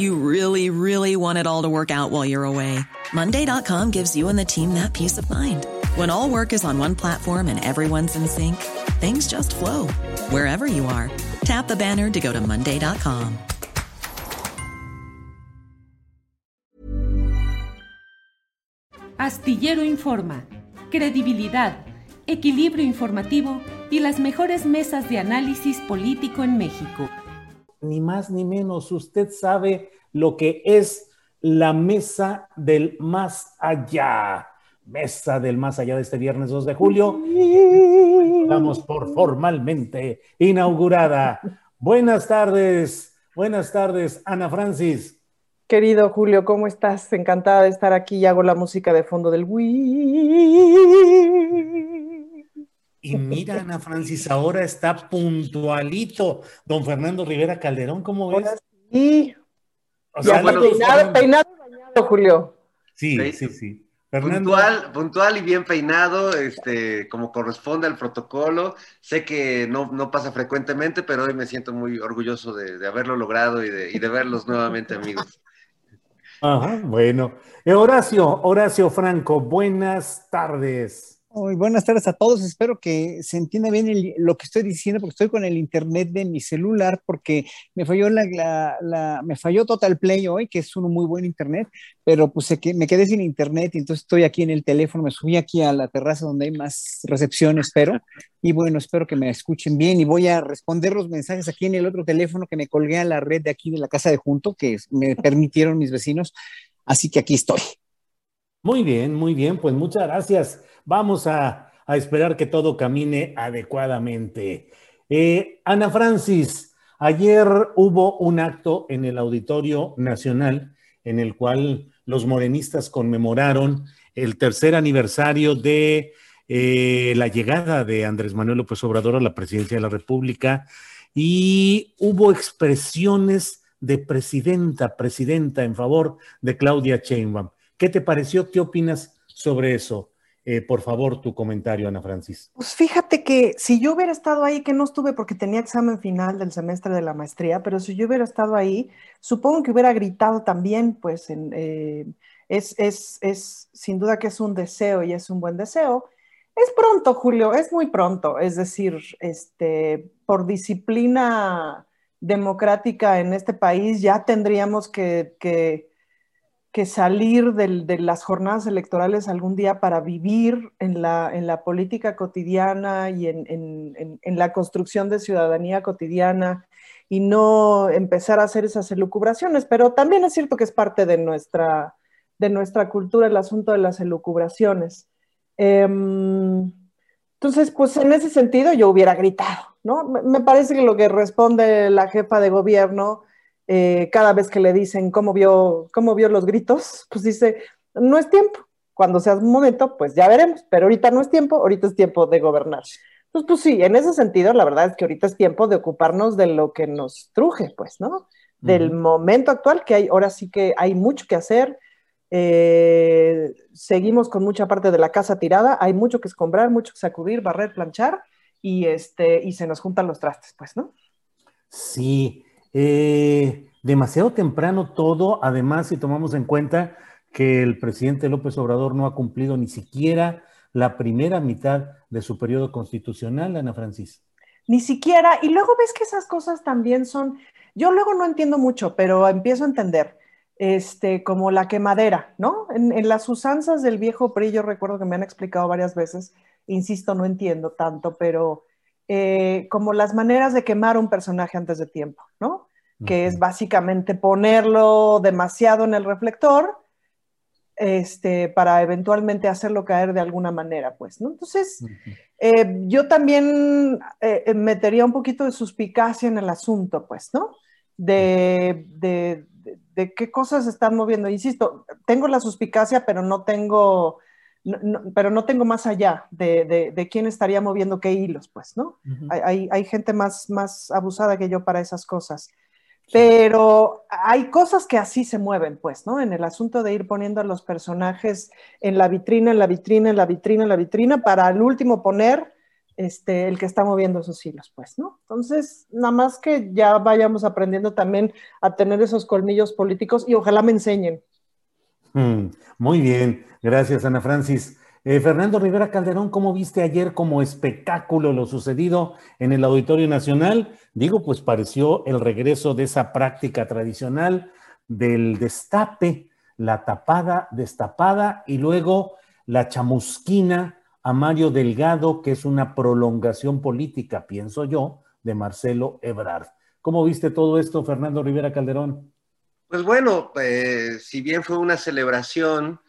You really, really want it all to work out while you're away. Monday.com gives you and the team that peace of mind. When all work is on one platform and everyone's in sync, things just flow wherever you are. Tap the banner to go to Monday.com. Astillero Informa, credibilidad, equilibrio informativo y las mejores mesas de análisis político en México. Ni más ni menos, usted sabe lo que es la mesa del más allá. Mesa del más allá de este viernes 2 de julio. Vamos por formalmente inaugurada. Buenas tardes, buenas tardes, Ana Francis. Querido Julio, ¿cómo estás? Encantada de estar aquí y hago la música de fondo del Y mira, Ana Francis, ahora está puntualito. Don Fernando Rivera Calderón, ¿cómo ves? Sí. O sea, peinado, peinado bañado, Julio. Sí, sí, sí. Puntual, puntual y bien peinado, este, como corresponde al protocolo. Sé que no, no pasa frecuentemente, pero hoy me siento muy orgulloso de, de haberlo logrado y de, y de verlos nuevamente, amigos. Ajá, bueno. Eh, Horacio, Horacio Franco, buenas tardes. Muy buenas tardes a todos. Espero que se entienda bien lo que estoy diciendo, porque estoy con el internet de mi celular, porque me falló la, la, me falló Total Play hoy, que es un muy buen internet, pero pues que me quedé sin internet y entonces estoy aquí en el teléfono, me subí aquí a la terraza donde hay más recepción, espero. Y bueno, espero que me escuchen bien y voy a responder los mensajes aquí en el otro teléfono que me colgué a la red de aquí de la casa de junto, que me permitieron mis vecinos. Así que aquí estoy. Muy bien, muy bien, pues muchas gracias. Vamos a, esperar que todo camine adecuadamente. Eh, Ana Francis, ayer hubo un acto en el Auditorio Nacional en el cual los morenistas conmemoraron el tercer aniversario de eh, la llegada de Andrés Manuel López Obrador a la presidencia de la República y hubo expresiones de presidenta, presidenta en favor de Claudia Sheinbaum. ¿Qué te pareció? ¿Qué opinas sobre eso? Eh, por favor, tu comentario, Ana Francis. Pues fíjate que si yo hubiera estado ahí, que no estuve porque tenía examen final del semestre de la maestría, pero si yo hubiera estado ahí, supongo que hubiera gritado también, pues eh, es, es, es, sin duda que es un deseo y es un buen deseo. Es pronto, Julio, es muy pronto. Es decir, este, por disciplina democrática en este país ya tendríamos que, que que salir de las jornadas electorales algún día para vivir en la, política cotidiana y en, en, la construcción de ciudadanía cotidiana y no empezar a hacer esas elucubraciones. Pero también es cierto que es parte de nuestra, de nuestra cultura el asunto de las elucubraciones. Em, entonces, pues en ese sentido yo hubiera gritado, ¿no? Me parece que lo que responde la jefa de gobierno eh, cada vez que le dicen cómo vio, cómo vio los gritos, pues dice, no es tiempo. Cuando sea un momento, pues ya veremos, pero ahorita no es tiempo, ahorita es tiempo de gobernar. Entonces, pues sí, en ese sentido, la verdad es que ahorita es tiempo de ocuparnos de lo que nos truje, pues, ¿no? Del momento actual, que hay, ahora sí que hay mucho que hacer. Eh, seguimos con mucha parte de la casa tirada, hay mucho que escombrar, mucho que sacudir, barrer, planchar, y, este, y se nos juntan los trastes, pues, ¿no? Sí, eh, demasiado temprano todo, además si tomamos en cuenta que el presidente López Obrador no ha cumplido ni siquiera la primera mitad de su periodo constitucional, Ana Francis. Ni siquiera, y luego ves que esas cosas también son, yo luego no entiendo mucho, pero empiezo a entender. este, como la quemadera, ¿no? En, las usanzas del viejo PRI, yo recuerdo que me han explicado varias veces, insisto, no entiendo tanto, pero eh, como las maneras de quemar un personaje antes de tiempo, ¿no? Que es básicamente ponerlo demasiado en el reflector este, para eventualmente hacerlo caer de alguna manera, pues, ¿no? Entonces, eh, yo también eh, metería un poquito de suspicacia en el asunto, pues, ¿no? De, de, de, qué cosas están moviendo. Insisto, tengo la suspicacia, pero no tengo, pero no tengo más allá de, de, quién estaría moviendo qué hilos, pues, ¿no? hay, hay, gente más, más abusada que yo para esas cosas. Pero hay cosas que así se mueven, pues, ¿no? En el asunto de ir poniendo a los personajes en la vitrina, en la vitrina, en la vitrina, en la vitrina, para al último poner este, el que está moviendo esos hilos, pues, ¿no? Entonces, nada más que ya vayamos aprendiendo también a tener esos colmillos políticos y ojalá me enseñen. Mm, muy bien, gracias Ana Francis. Eh, Fernando Rivera Calderón, ¿cómo viste ayer como espectáculo lo sucedido en el Auditorio Nacional? Digo, pues pareció el regreso de esa práctica tradicional del destape, la tapada, destapada y luego la chamusquina a Mario Delgado, que es una prolongación política, pienso yo, de Marcelo Ebrard. ¿Cómo viste todo esto, Fernando Rivera Calderón? Pues bueno, eh, si bien fue una celebración,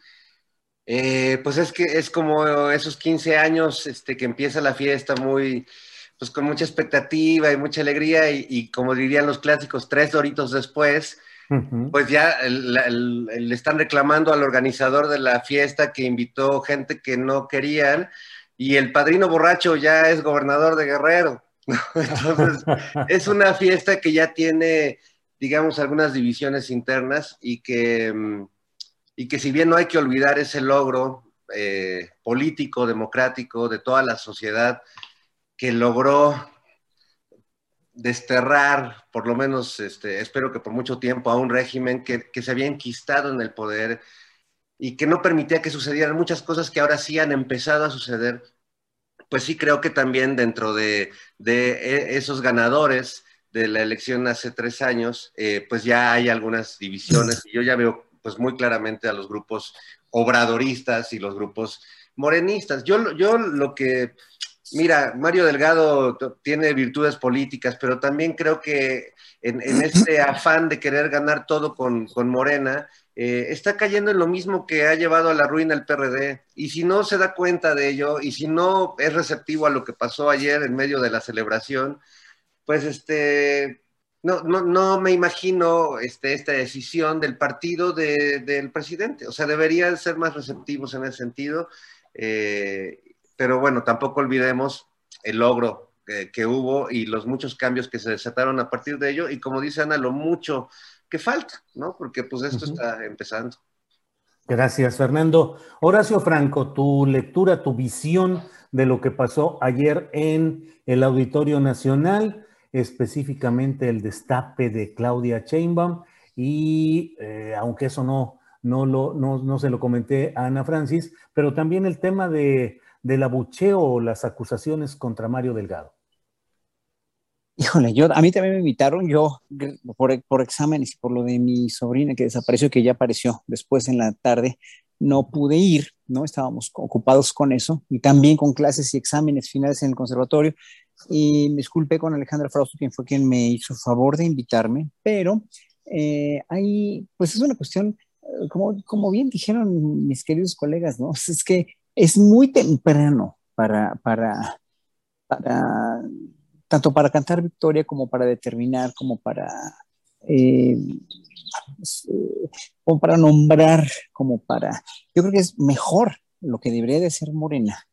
eh, pues es que es como esos 15 años este, que empieza la fiesta muy, pues con mucha expectativa y mucha alegría y, como dirían los clásicos, tres doritos después, pues ya le están reclamando al organizador de la fiesta que invitó gente que no querían y el padrino borracho ya es gobernador de Guerrero. Entonces, es una fiesta que ya tiene, digamos, algunas divisiones internas y que, mm, y que si bien no hay que olvidar ese logro eh, político, democrático de toda la sociedad que logró desterrar, por lo menos este, espero que por mucho tiempo, a un régimen que, se había enquistado en el poder y que no permitía que sucedieran muchas cosas que ahora sí han empezado a suceder, pues sí creo que también dentro de, e, esos ganadores de la elección hace tres años, eh, pues ya hay algunas divisiones y yo ya veo pues muy claramente a los grupos obradoristas y los grupos morenistas. Yo, yo lo que Mira, Mario Delgado tiene virtudes políticas, pero también creo que en, este afán de querer ganar todo con, Morena, eh, está cayendo en lo mismo que ha llevado a la ruina el PRD. Y si no se da cuenta de ello, y si no es receptivo a lo que pasó ayer en medio de la celebración, pues este, no, no, no me imagino este, esta decisión del partido del presidente. O sea, deberían ser más receptivos en ese sentido. Eh, pero bueno, tampoco olvidemos el logro que, hubo y los muchos cambios que se desataron a partir de ello y como dice Ana, lo mucho que falta, ¿no? Porque pues esto está empezando. Gracias, Fernando. Horacio Franco, tu lectura, tu visión de lo que pasó ayer en el Auditorio Nacional, específicamente el destape de Claudia Sheinbaum y eh, aunque eso no, no, lo, no, no se lo comenté a Ana Francis, pero también el tema de del abucheo o las acusaciones contra Mario Delgado? Híjole, yo, a mí también me invitaron, yo por, por exámenes y por lo de mi sobrina que desapareció, que ya apareció después en la tarde, no pude ir, ¿no? Estábamos ocupados con eso y también con clases y exámenes finales en el conservatorio. Y me disculpé con Alejandra Frausto, quien fue quien me hizo favor de invitarme, pero eh, ahí, pues es una cuestión, eh, como, como bien dijeron mis queridos colegas, ¿no? Es que es muy temprano para, para, para, tanto para cantar victoria como para determinar, como para, eh, como para nombrar, como para, yo creo que es mejor lo que debería de ser Morena,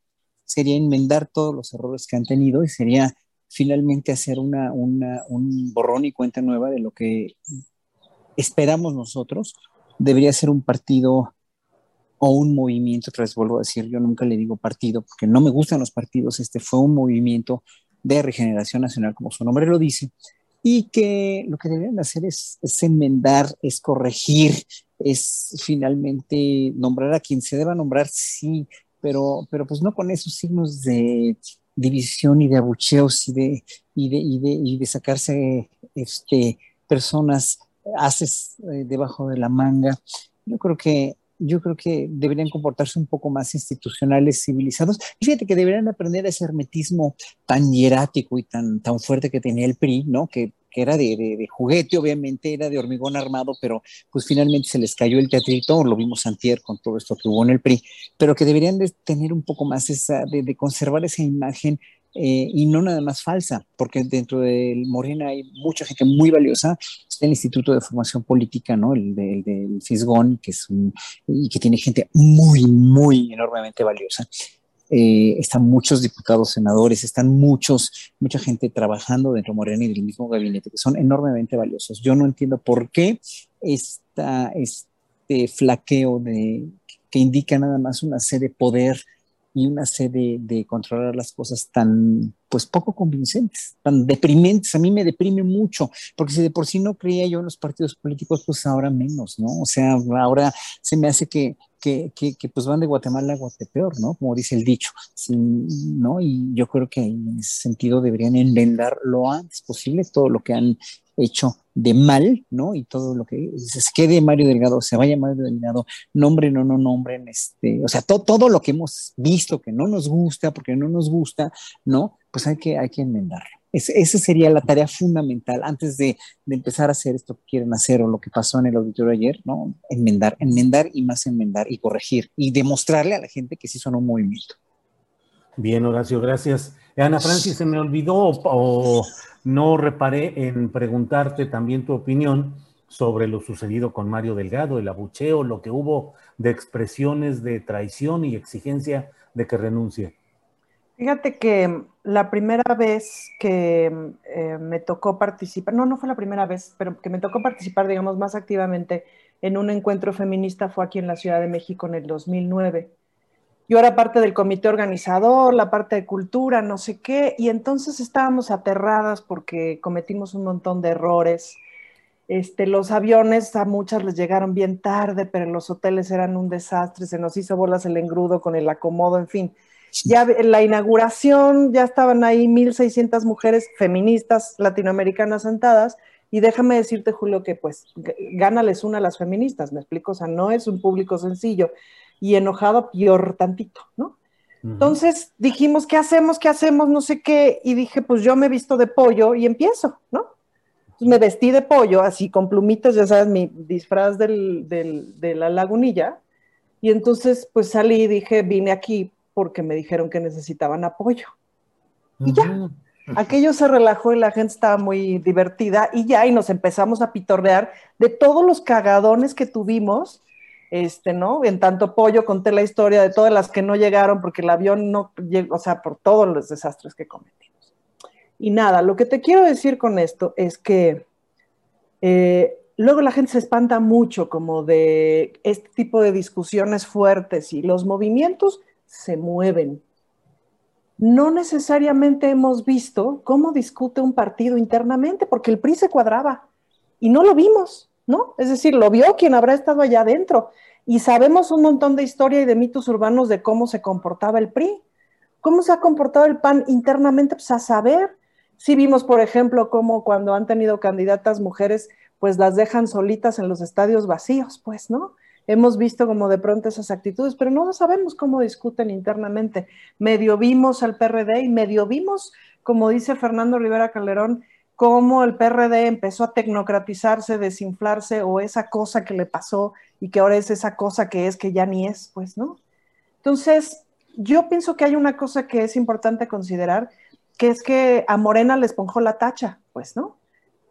sería enmendar todos los errores que han tenido y sería finalmente hacer una, una, un borrón y cuenta nueva de lo que esperamos nosotros. Debería ser un partido o un movimiento, otra vez vuelvo a decir, yo nunca le digo partido porque no me gustan los partidos, este fue un movimiento de regeneración nacional, como su nombre lo dice, y que lo que deberían hacer es, enmendar, es corregir, es finalmente nombrar a quien se deba nombrar, sí, pero, pero pues no con esos signos de división y de abucheos y de, y de, y de, y de sacarse este, personas haces eh, debajo de la manga. Yo creo que yo creo que deberían comportarse un poco más institucionales, civilizados. Y fíjate que deberían aprender ese hermetismo tan hierático y tan, tan fuerte que tenía el PRI, ¿no? Que, que era de, juguete, obviamente, era de hormigón armado, pero pues finalmente se les cayó el teatrito, lo vimos antier con todo esto que hubo en el PRI, pero que deberían de tener un poco más esa, de conservar esa imagen eh, y no nada más falsa, porque dentro de Morena hay mucha gente muy valiosa. Está el Instituto de Formación Política, ¿no? El del de, Fisgón, que es un, y que tiene gente muy, muy enormemente valiosa. Eh, están muchos diputados, senadores, están muchos, mucha gente trabajando dentro de Morena y del mismo gabinete, que son enormemente valiosos. Yo no entiendo por qué esta, este flaqueo de, que indica nada más una sede de poder y una sede de controlar las cosas tan, pues poco convincentes, tan deprimentes. A mí me deprime mucho, porque si de por sí no creía yo en los partidos políticos, pues ahora menos, ¿no? O sea, ahora se me hace que, que, que, pues van de Guatemala a Guatepeor, ¿no? Como dice el dicho, ¿no? Y yo creo que en ese sentido deberían enmendar lo antes posible todo lo que han hecho de mal, ¿no? Y todo lo que se quede Mario Delgado, se vaya Mario Delgado, nombren o no nombren, este, o sea, todo lo que hemos visto que no nos gusta, porque no nos gusta, ¿no? Pues hay que, hay que enmendarlo. esa sería la tarea fundamental antes de, de, empezar a hacer esto que quieren hacer o lo que pasó en el auditorio ayer, ¿no? Enmendar, enmendar y más enmendar y corregir y demostrarle a la gente que sí son un movimiento. Bien, Horacio, gracias. Ana Francis, se me olvidó o no reparé en preguntarte también tu opinión sobre lo sucedido con Mario Delgado, el abucheo, lo que hubo de expresiones de traición y exigencia de que renuncie. Fíjate que la primera vez que eh, me tocó participar, no, no fue la primera vez, pero que me tocó participar, digamos, más activamente en un encuentro feminista fue aquí en la Ciudad de México en el 2009 yo era parte del comité organizador, la parte de cultura, no sé qué, y entonces estábamos aterradas porque cometimos un montón de errores. Este, los aviones a muchas les llegaron bien tarde, pero los hoteles eran un desastre, se nos hizo bolas el engrudo con el acomodo, en fin. Ya en la inauguración ya estaban ahí 1.600 mujeres feministas latinoamericanas sentadas, y déjame decirte, Julio, que pues gánales una a las feministas, me explico, o sea, no es un público sencillo y enojado peor tantito, ¿no? Entonces dijimos, ¿qué hacemos? ¿Qué hacemos? No sé qué. Y dije, pues yo me he visto de pollo y empiezo, ¿no? Entonces me vestí de pollo, así con plumitas, ya sabes, mi disfraz del, del, de la lagunilla. Y entonces, pues salí y dije, vine aquí porque me dijeron que necesitaban apoyo. Y ya, aquello se relajó y la gente estaba muy divertida y ya, y nos empezamos a pitorrear de todos los cagadones que tuvimos este, ¿no? En tanto pollo conté la historia de todas las que no llegaron porque el avión no llegó, o sea, por todos los desastres que cometimos. Y nada, lo que te quiero decir con esto es que eh, luego la gente se espanta mucho como de este tipo de discusiones fuertes y los movimientos se mueven. No necesariamente hemos visto cómo discute un partido internamente, porque el PRI se cuadraba y no lo vimos. ¿No? Es decir, lo vio quien habrá estado allá adentro. Y sabemos un montón de historia y de mitos urbanos de cómo se comportaba el PRI. ¿Cómo se ha comportado el PAN internamente? Pues a saber. Sí vimos, por ejemplo, cómo cuando han tenido candidatas mujeres, pues las dejan solitas en los estadios vacíos, pues, ¿no? Hemos visto como de pronto esas actitudes, pero no sabemos cómo discuten internamente. Medio vimos al PRD y medio vimos, como dice Fernando Rivera Calderón, cómo el PRD empezó a tecnocratizarse, desinflarse, o esa cosa que le pasó y que ahora es esa cosa que es, que ya ni es, pues, ¿no? Entonces, yo pienso que hay una cosa que es importante considerar, que es que a Morena le esponjó la tacha, pues, ¿no?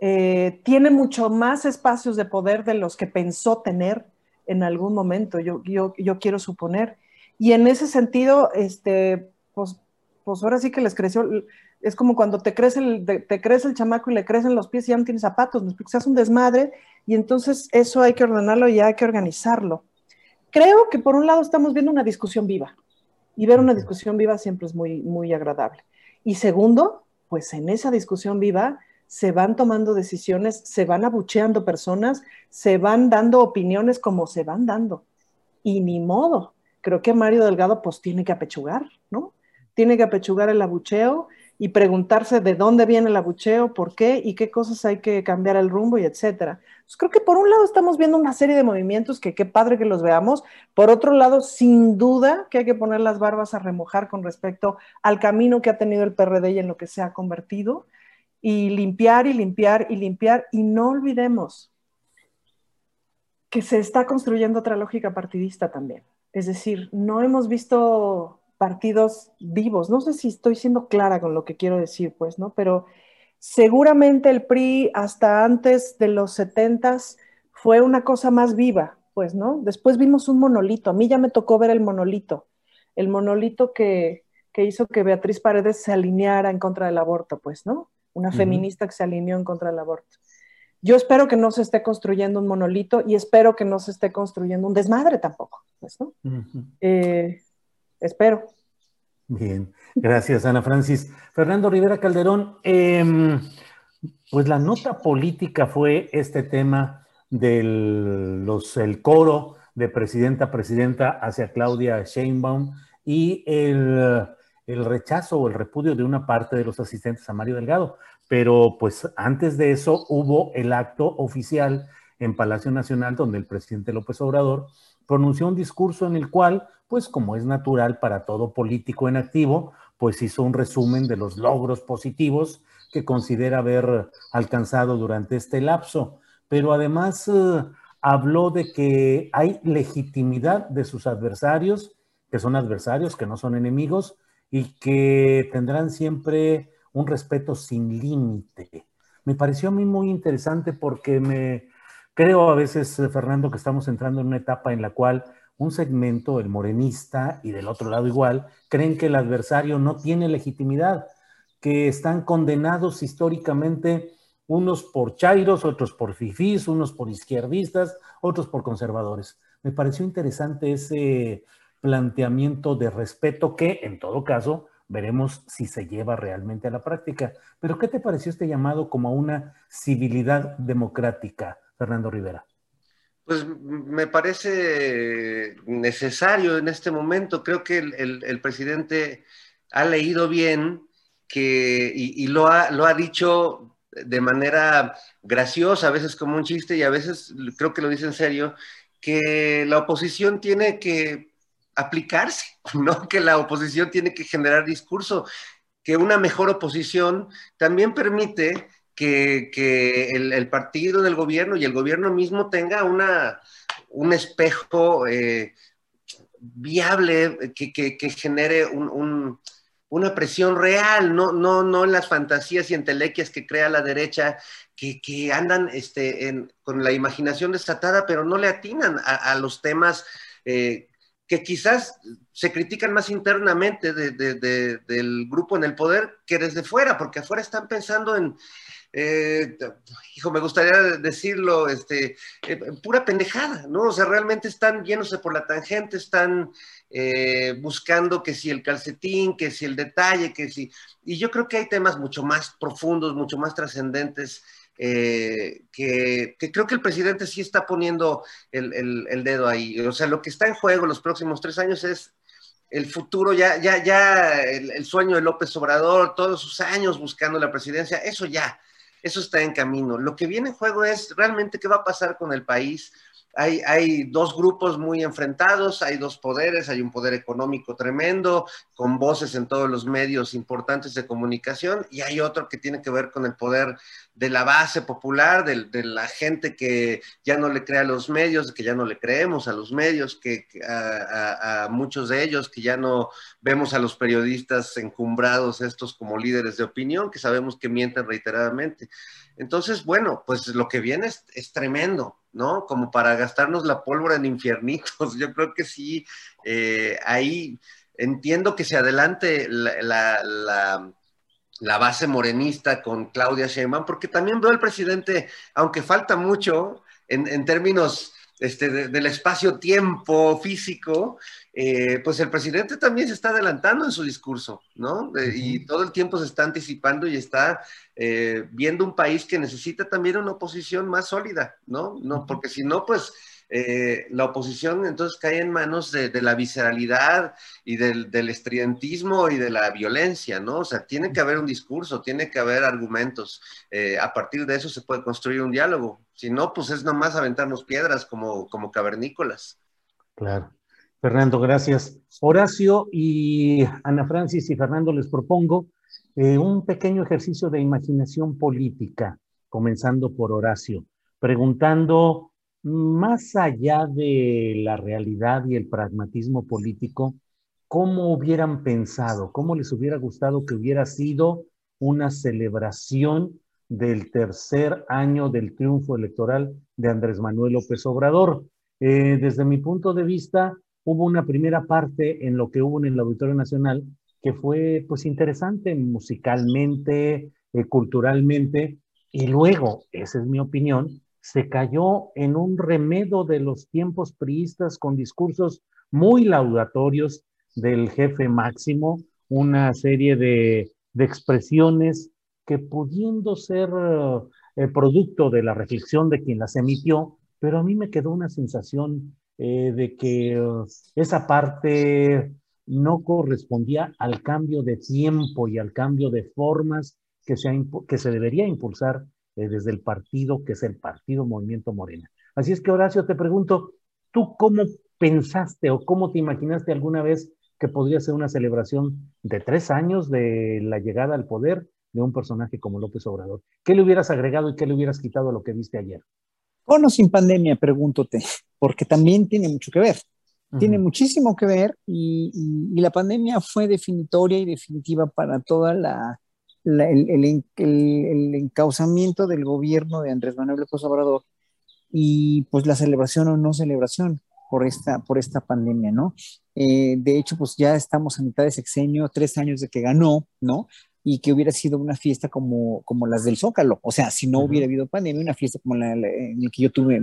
Eh, tiene mucho más espacios de poder de los que pensó tener en algún momento, yo, yo, yo quiero suponer. Y en ese sentido, este, pues, pues ahora sí que les creció, es como cuando te crece, el, te crece el chamaco y le crecen los pies y ya no tienes zapatos, ¿no? porque se hace un desmadre y entonces eso hay que ordenarlo y hay que organizarlo. Creo que por un lado estamos viendo una discusión viva y ver una discusión viva siempre es muy, muy agradable. Y segundo, pues en esa discusión viva se van tomando decisiones, se van abucheando personas, se van dando opiniones como se van dando. Y ni modo, creo que Mario Delgado pues tiene que apechugar, ¿no? Tiene que apechugar el abucheo y preguntarse de dónde viene el abucheo, por qué y qué cosas hay que cambiar el rumbo y etcétera. Pues creo que por un lado estamos viendo una serie de movimientos que qué padre que los veamos, por otro lado, sin duda que hay que poner las barbas a remojar con respecto al camino que ha tenido el PRD y en lo que se ha convertido, y limpiar y limpiar y limpiar, y no olvidemos que se está construyendo otra lógica partidista también. Es decir, no hemos visto partidos vivos. No sé si estoy siendo clara con lo que quiero decir, pues, ¿no? Pero seguramente el PRI hasta antes de los setentas fue una cosa más viva, pues, ¿no? Después vimos un monolito. A mí ya me tocó ver el monolito, el monolito que, hizo que Beatriz Paredes se alineara en contra del aborto, pues, ¿no? Una feminista que se alineó en contra del aborto. Yo espero que no se esté construyendo un monolito y espero que no se esté construyendo un desmadre tampoco, pues, ¿no? Espero. Bien, gracias Ana Francis. Fernando Rivera Calderón, em, pues la nota política fue este tema del los, el coro de presidenta a presidenta hacia Claudia Sheinbaum y el, el rechazo o el repudio de una parte de los asistentes a Mario Delgado. Pero pues antes de eso hubo el acto oficial en Palacio Nacional donde el presidente López Obrador pronunció un discurso en el cual, pues como es natural para todo político en activo, pues hizo un resumen de los logros positivos que considera haber alcanzado durante este lapso, pero además eh, habló de que hay legitimidad de sus adversarios, que son adversarios, que no son enemigos, y que tendrán siempre un respeto sin límite. Me pareció a mí muy interesante porque me, Creo a veces, eh, Fernando, que estamos entrando en una etapa en la cual un segmento, el morenista, y del otro lado igual, creen que el adversario no tiene legitimidad, que están condenados históricamente unos por chairos, otros por fifís, unos por izquierdistas, otros por conservadores. Me pareció interesante ese planteamiento de respeto que, en todo caso, veremos si se lleva realmente a la práctica. Pero, ¿qué te pareció este llamado como a una civilidad democrática? Fernando Rivera? Pues me parece necesario en este momento. Creo que el, presidente ha leído bien que, y, lo, ha, lo ha dicho de manera graciosa, a veces como un chiste y a veces creo que lo dice en serio, que la oposición tiene que aplicarse, ¿no? Que la oposición tiene que generar discurso, que una mejor oposición también permite que, el, partido del gobierno y el gobierno mismo tenga una, un espejo eh, viable que, genere una presión real, no, no, no las fantasías y entelequias que crea la derecha, que, andan este, con la imaginación desatada, pero no le atinan a, los temas eh, que quizás se critican más internamente del grupo en el poder que desde fuera, porque afuera están pensando en, eh, hijo, me gustaría decirlo, este, eh, pura pendejada, ¿no? O sea, realmente están yéndose por la tangente, están eh, buscando que si el calcetín, que si el detalle, que si... Y yo creo que hay temas mucho más profundos, mucho más trascendentes, que, creo que el presidente sí está poniendo el, dedo ahí. O sea, lo que está en juego los próximos tres años es el futuro, ya, ya, ya, el, el, sueño de López Obrador, todos sus años buscando la presidencia, eso ya, eso está en camino. Lo que viene en juego es realmente qué va a pasar con el país. Hay, dos grupos muy enfrentados, hay dos poderes, hay un poder económico tremendo, con voces en todos los medios importantes de comunicación, y hay otro que tiene que ver con el poder de la base popular, de, la gente que ya no le cree a los medios, que ya no le creemos a los medios, que, a, muchos de ellos, que ya no vemos a los periodistas encumbrados estos como líderes de opinión, que sabemos que mienten reiteradamente. Entonces, bueno, pues lo que viene es, tremendo, ¿no? Como para gastarnos la pólvora en infiernitos. Yo creo que sí, eh, ahí entiendo que se adelante la base morenista con Claudia Sheinbaum, porque también veo al presidente, aunque falta mucho en, términos este, del espacio-tiempo físico, eh, pues el presidente también se está adelantando en su discurso, ¿no? y todo el tiempo se está anticipando y está eh, viendo un país que necesita también una oposición más sólida, ¿no? no porque si no, pues eh, la oposición entonces cae en manos de, la visceralidad y del, estridentismo y de la violencia, ¿no? O sea, tiene que haber un discurso, tiene que haber argumentos. Eh, a partir de eso se puede construir un diálogo. Si no, pues es nomás aventarnos piedras como, como cavernícolas. Claro. Fernando, gracias. Horacio y Ana Francis y Fernando les propongo eh, un pequeño ejercicio de imaginación política, comenzando por Horacio, preguntando más allá de la realidad y el pragmatismo político, ¿cómo hubieran pensado, cómo les hubiera gustado que hubiera sido una celebración del tercer año del triunfo electoral de Andrés Manuel López Obrador? Eh, desde mi punto de vista, hubo una primera parte en lo que hubo en el Auditorio Nacional que fue pues interesante musicalmente, eh, culturalmente, y luego, esa es mi opinión, se cayó en un remedo de los tiempos priistas con discursos muy laudatorios del jefe máximo, una serie de, expresiones que pudiendo ser eh, producto de la reflexión de quien las emitió, pero a mí me quedó una sensación eh, de que uh, esa parte no correspondía al cambio de tiempo y al cambio de formas que se debería impulsar eh, desde el partido, que es el Partido Movimiento Morena. Así es que, Horacio, te pregunto, ¿tú cómo pensaste o cómo te imaginaste alguna vez que podría ser una celebración de tres años de la llegada al poder de un personaje como López Obrador? ¿Qué le hubieras agregado y qué le hubieras quitado a lo que viste ayer? Con o sin pandemia, pregúntote, porque también tiene mucho que ver. Tiene muchísimo que ver y, la pandemia fue definitoria y definitiva para toda la, el, el, encauzamiento del gobierno de Andrés Manuel López Obrador y pues la celebración o no celebración por esta, por esta pandemia, ¿no? Eh, de hecho, pues ya estamos a mitad de sexenio, tres años de que ganó, ¿no? y que hubiera sido una fiesta como, como las del Zócalo. O sea, si no hubiera habido pandemia, una fiesta como la, en la que yo tuve,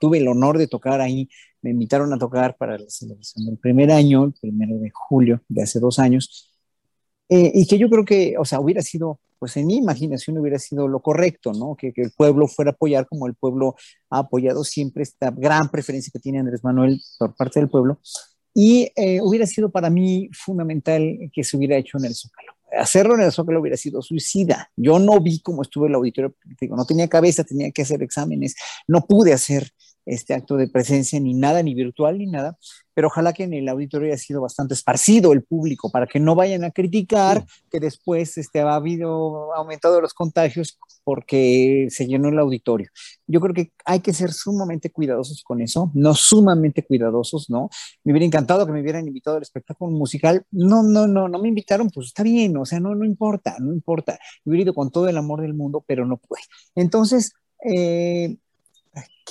tuve el honor de tocar ahí, me invitaron a tocar para la celebración del primer año, el primero de julio de hace dos años, eh, y que yo creo que, o sea, hubiera sido, pues en mi imaginación hubiera sido lo correcto, ¿no? Que, que el pueblo fuera a apoyar como el pueblo ha apoyado siempre esta gran preferencia que tiene Andrés Manuel por parte del pueblo. Y eh, hubiera sido para mí fundamental que se hubiera hecho en el Zócalo hacerlo en el Zócalo hubiera sido suicida. Yo no vi cómo estuvo el auditorio, digo, no tenía cabeza, tenía que hacer exámenes, no pude hacer este acto de presencia ni nada, ni virtual ni nada, pero ojalá que en el auditorio haya sido bastante esparcido el público para que no vayan a criticar que después este, ha habido aumentado los contagios porque se llenó el auditorio. Yo creo que hay que ser sumamente cuidadosos con eso, no sumamente cuidadosos, ¿no? Me hubiera encantado que me hubieran invitado al espectáculo musical. No, no, no, no me invitaron, pues está bien, o sea, no, no importa, no importa. Me hubiera ido con todo el amor del mundo, pero no pude. Entonces, eh,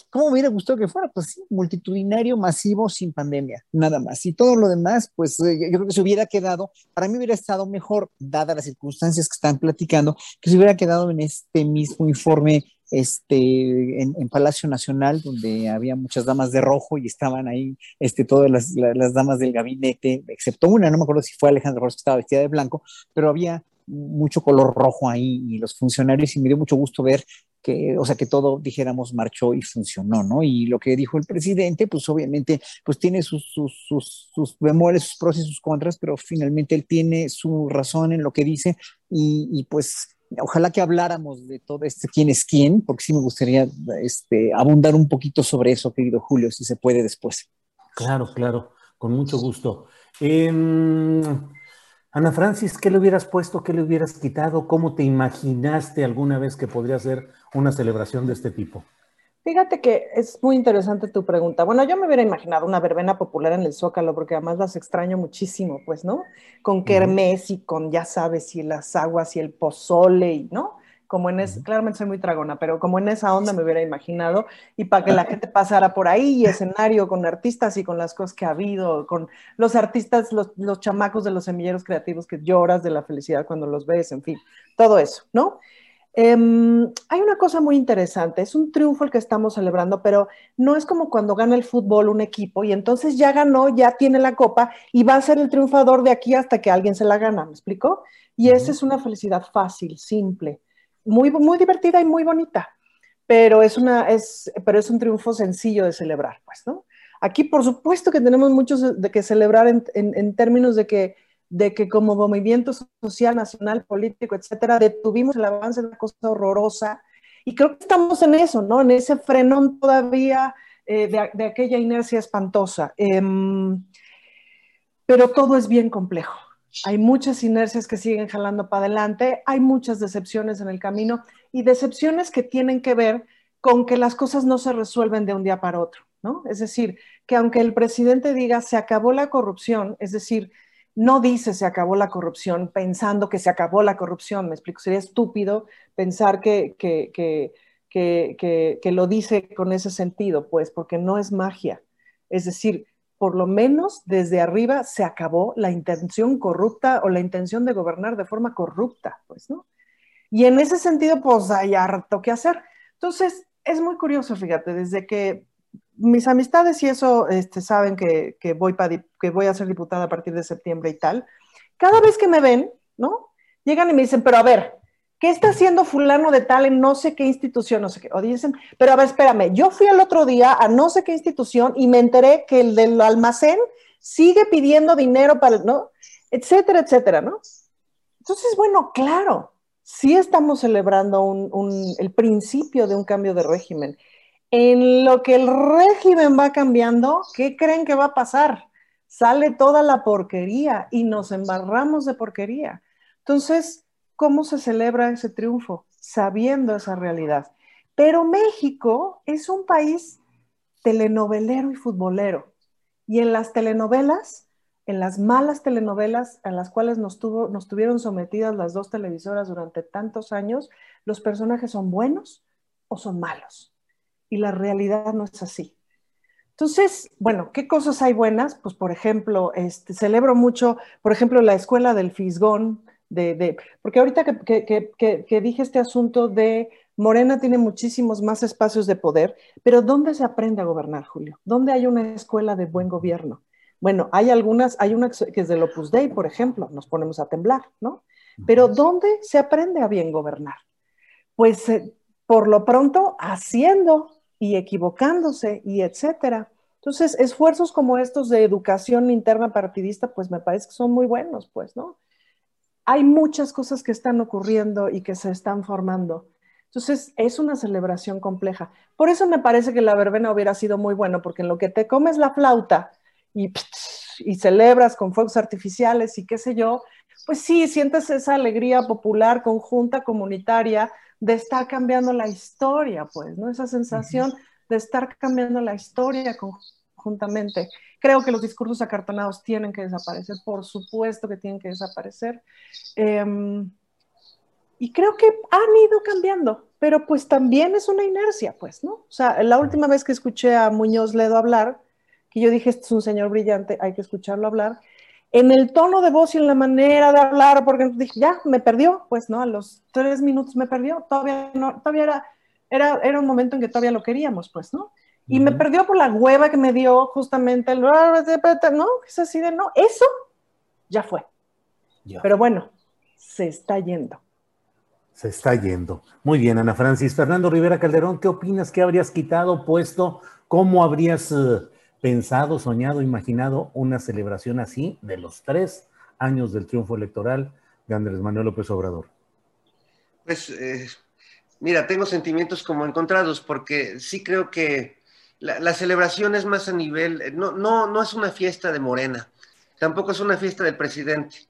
¿Cómo me hubiera gustado que fuera? Pues sí, multitudinario, masivo, sin pandemia, nada más. Y todo lo demás, pues eh, yo creo que se hubiera quedado, para mí hubiera estado mejor, dadas las circunstancias que están platicando, que se hubiera quedado en este mismo informe este, en, Palacio Nacional, donde había muchas damas de rojo y estaban ahí este, todas las, damas del gabinete, excepto una, no me acuerdo si fue Alejandra Ross que estaba vestida de blanco, pero había mucho color rojo ahí y los funcionarios y me dio mucho gusto ver que, o sea, que todo, dijéramos, marchó y funcionó, ¿no? Y lo que dijo el presidente, pues obviamente, pues tiene sus, sus, sus, sus sus pros y sus contras, pero finalmente él tiene su razón en lo que dice y, y pues ojalá que habláramos de todo este quién es quién, porque sí me gustaría este, abundar un poquito sobre eso, querido Julio, si se puede después. Claro, claro, con mucho gusto. Eh, Ana Francis, ¿qué le hubieras puesto? ¿Qué le hubieras quitado? ¿Cómo te imaginaste alguna vez que podría ser una celebración de este tipo? Fíjate que es muy interesante tu pregunta. Bueno, yo me hubiera imaginado una verbena popular en el Zócalo, porque además las extraño muchísimo, pues, ¿no? Con kermés y con, ya sabes, y las aguas y el pozole, y, ¿no? Como en ese, claramente soy muy tragona, pero como en esa onda me hubiera imaginado, y para que la gente pasara por ahí, y escenario con artistas y con las cosas que ha habido, con los artistas, los, los chamacos de los semilleros creativos que lloras de la felicidad cuando los ves, en fin, todo eso, ¿no? Em, hay una cosa muy interesante, es un triunfo el que estamos celebrando, pero no es como cuando gana el fútbol un equipo y entonces ya ganó, ya tiene la copa y va a ser el triunfador de aquí hasta que alguien se la gana, ¿me explico? Y esa es una felicidad fácil, simple muy, muy divertida y muy bonita. pero es, una, es, pero es un triunfo sencillo de celebrar, pues, ¿no? Aquí, por supuesto que tenemos muchos de que celebrar en, en, términos de que, de que como movimiento social, nacional, político, etcétera, detuvimos el avance de una cosa horrorosa. Y creo que estamos en eso, ¿no? En ese frenón todavía eh, de, de, aquella inercia espantosa. Eh, pero todo es bien complejo. Hay muchas inercias que siguen jalando para adelante, hay muchas decepciones en el camino y decepciones que tienen que ver con que las cosas no se resuelven de un día para otro, ¿no? Es decir, que aunque el presidente diga se acabó la corrupción, es decir, no dice se acabó la corrupción pensando que se acabó la corrupción, me explico, sería estúpido pensar que, que, que, que lo dice con ese sentido, pues, porque no es magia. Es decir, por lo menos desde arriba se acabó la intención corrupta o la intención de gobernar de forma corrupta, pues, ¿no? Y en ese sentido, pues hay harto que hacer. Entonces, es muy curioso, fíjate, desde que mis amistades y eso este, saben que, voy que voy a ser diputada a partir de septiembre y tal, cada vez que me ven, ¿no? Llegan y me dicen, pero a ver, ¿qué está haciendo fulano de tal en no sé qué institución? No sé qué. O dicen, pero a ver, espérame, yo fui el otro día a no sé qué institución y me enteré que el del almacén sigue pidiendo dinero para, ¿no? Etcétera, etcétera, ¿no? Entonces, bueno, claro, sí estamos celebrando el principio de un cambio de régimen. En lo que el régimen va cambiando, ¿qué creen que va a pasar? Sale toda la porquería y nos embarramos de porquería. Entonces, ¿cómo se celebra ese triunfo? Sabiendo esa realidad. Pero México es un país telenovelero y futbolero. Y en las telenovelas en las malas telenovelas a las cuales nos, tuvo, nos tuvieron sometidas las dos televisoras durante tantos años, los personajes son buenos o son malos. Y la realidad no es así. Entonces, bueno, ¿qué cosas hay buenas? Pues, por ejemplo, este, celebro mucho, por ejemplo, la escuela del Fisgón, de, de porque ahorita que, que, que, dije este asunto de Morena tiene muchísimos más espacios de poder, pero ¿dónde se aprende a gobernar, Julio? ¿Dónde hay una escuela de buen gobierno? Bueno, hay algunas, hay una que es del Opus Dei, por ejemplo, nos ponemos a temblar, ¿no? Pero ¿dónde se aprende a bien gobernar? Pues eh, por lo pronto haciendo y equivocándose y etcétera. Entonces, esfuerzos como estos de educación interna partidista, pues me parece que son muy buenos, pues, ¿no? Hay muchas cosas que están ocurriendo y que se están formando. Entonces, es una celebración compleja. Por eso me parece que la verbena hubiera sido muy bueno, porque en lo que te comes la flauta y, y celebras con fuegos artificiales y qué sé yo, pues sí, sientes esa alegría popular, conjunta, comunitaria, de estar cambiando la historia, pues, ¿no? Esa sensación de estar cambiando la historia conjuntamente. Creo que los discursos acartonados tienen que desaparecer, por supuesto que tienen que desaparecer. Em, y creo que han ido cambiando, pero pues también es una inercia, pues, ¿no? O sea, la última vez que escuché a Muñoz Ledo hablar, que yo dije, este es un señor brillante, hay que escucharlo hablar, en el tono de voz y en la manera de hablar, porque dije, ya, me perdió, pues, ¿no? A los tres minutos me perdió, todavía no, todavía era, era, era un momento en que todavía lo queríamos, pues, ¿no? Y me perdió por la hueva que me dio justamente el, no, es así de, no, eso ya fue. Pero bueno, se está yendo. Se está yendo. Muy bien, Ana Francis. Fernando Rivera Calderón, ¿qué opinas? ¿Qué habrías quitado, puesto? ¿Cómo habrías... Eh, pensado, soñado, imaginado una celebración así de los tres años del triunfo electoral de Andrés Manuel López Obrador? Pues, eh, mira, tengo sentimientos como encontrados porque sí creo que la, celebración es más a nivel, no, no, no es una fiesta de Morena, tampoco es una fiesta del presidente.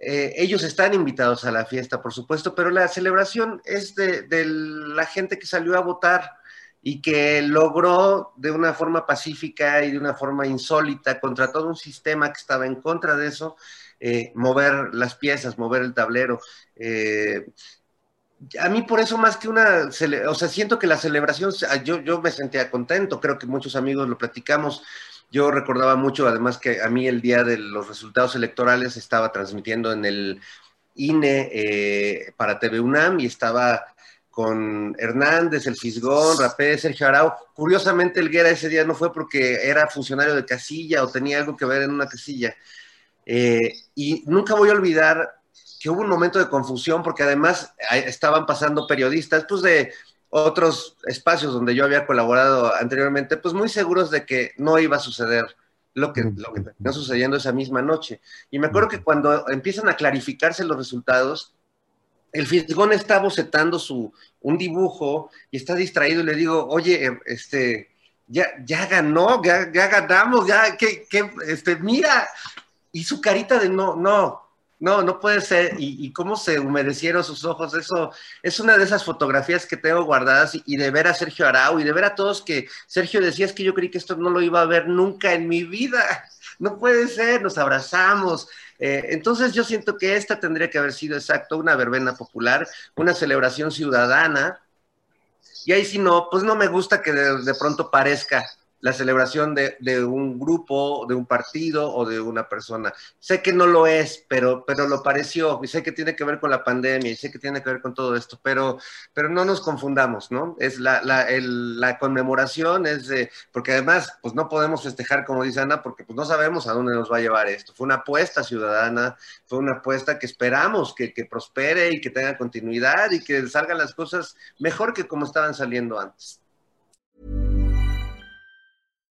Eh, ellos están invitados a la fiesta, por supuesto, pero la celebración es de, la gente que salió a votar, y que logró de una forma pacífica y de una forma insólita contra todo un sistema que estaba en contra de eso, eh, mover las piezas, mover el tablero. Eh, a mí por eso más que una, o sea, siento que la celebración, yo, yo me sentía contento, creo que muchos amigos lo platicamos. Yo recordaba mucho, además que a mí el día de los resultados electorales estaba transmitiendo en el INE eh, para TV UNAM y estaba con Hernández, el Fisgón, Rapé, Sergio Arau. Curiosamente, Elguera ese día no fue porque era funcionario de casilla o tenía algo que ver en una casilla. Eh, y nunca voy a olvidar que hubo un momento de confusión porque además estaban pasando periodistas, pues de otros espacios donde yo había colaborado anteriormente, pues muy seguros de que no iba a suceder lo que, lo que terminó sucediendo esa misma noche. Y me acuerdo que cuando empiezan a clarificarse los resultados, el Fisgón está bocetando su, un dibujo y está distraído y le digo, oye, este, ya, ya ganó, ya, ganamos, ya, que, este, mira, y su carita de no, no, no, no puede ser. Y, cómo se humedecieron sus ojos, eso es una de esas fotografías que tengo guardadas y, de ver a Sergio Arau y de ver a todos que Sergio decía es que yo creí que esto no lo iba a ver nunca en mi vida. No puede ser, nos abrazamos. Eh, entonces yo siento que esta tendría que haber sido exacto una verbena popular, una celebración ciudadana. Y ahí si no, pues no me gusta que de pronto parezca la celebración de, un grupo, de un partido o de una persona. Sé que no lo es, pero, pero lo pareció, y sé que tiene que ver con la pandemia, y sé que tiene que ver con todo esto, pero, pero no nos confundamos, ¿no? Es la, la, conmemoración, es de, porque además, pues no podemos festejar, como dice Ana, porque pues no sabemos a dónde nos va a llevar esto. Fue una apuesta ciudadana, fue una apuesta que esperamos que, que prospere y que tenga continuidad y que salgan las cosas mejor que como estaban saliendo antes.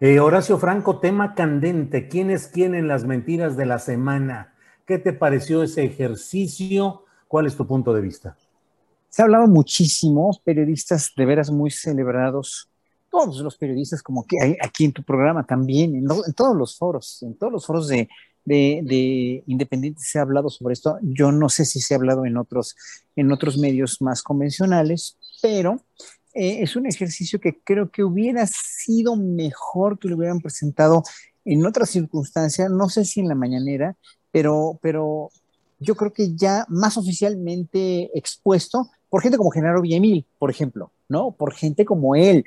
Eh, Horacio Franco, tema candente. ¿Quién es quién en las mentiras de la semana? ¿Qué te pareció ese ejercicio? ¿Cuál es tu punto de vista? Se ha hablado muchísimo, periodistas de veras muy celebrados, todos los periodistas, como que aquí en tu programa también, en, todos los foros, en todos los foros de, de, de, independientes se ha hablado sobre esto. Yo no sé si se ha hablado en otros, en otros medios más convencionales, pero eh, es un ejercicio que creo que hubiera sido mejor que lo hubieran presentado en otra circunstancia, no sé si en la mañanera, pero, pero yo creo que ya más oficialmente expuesto por gente como Genaro Villamil, por ejemplo, ¿no? Por gente como él,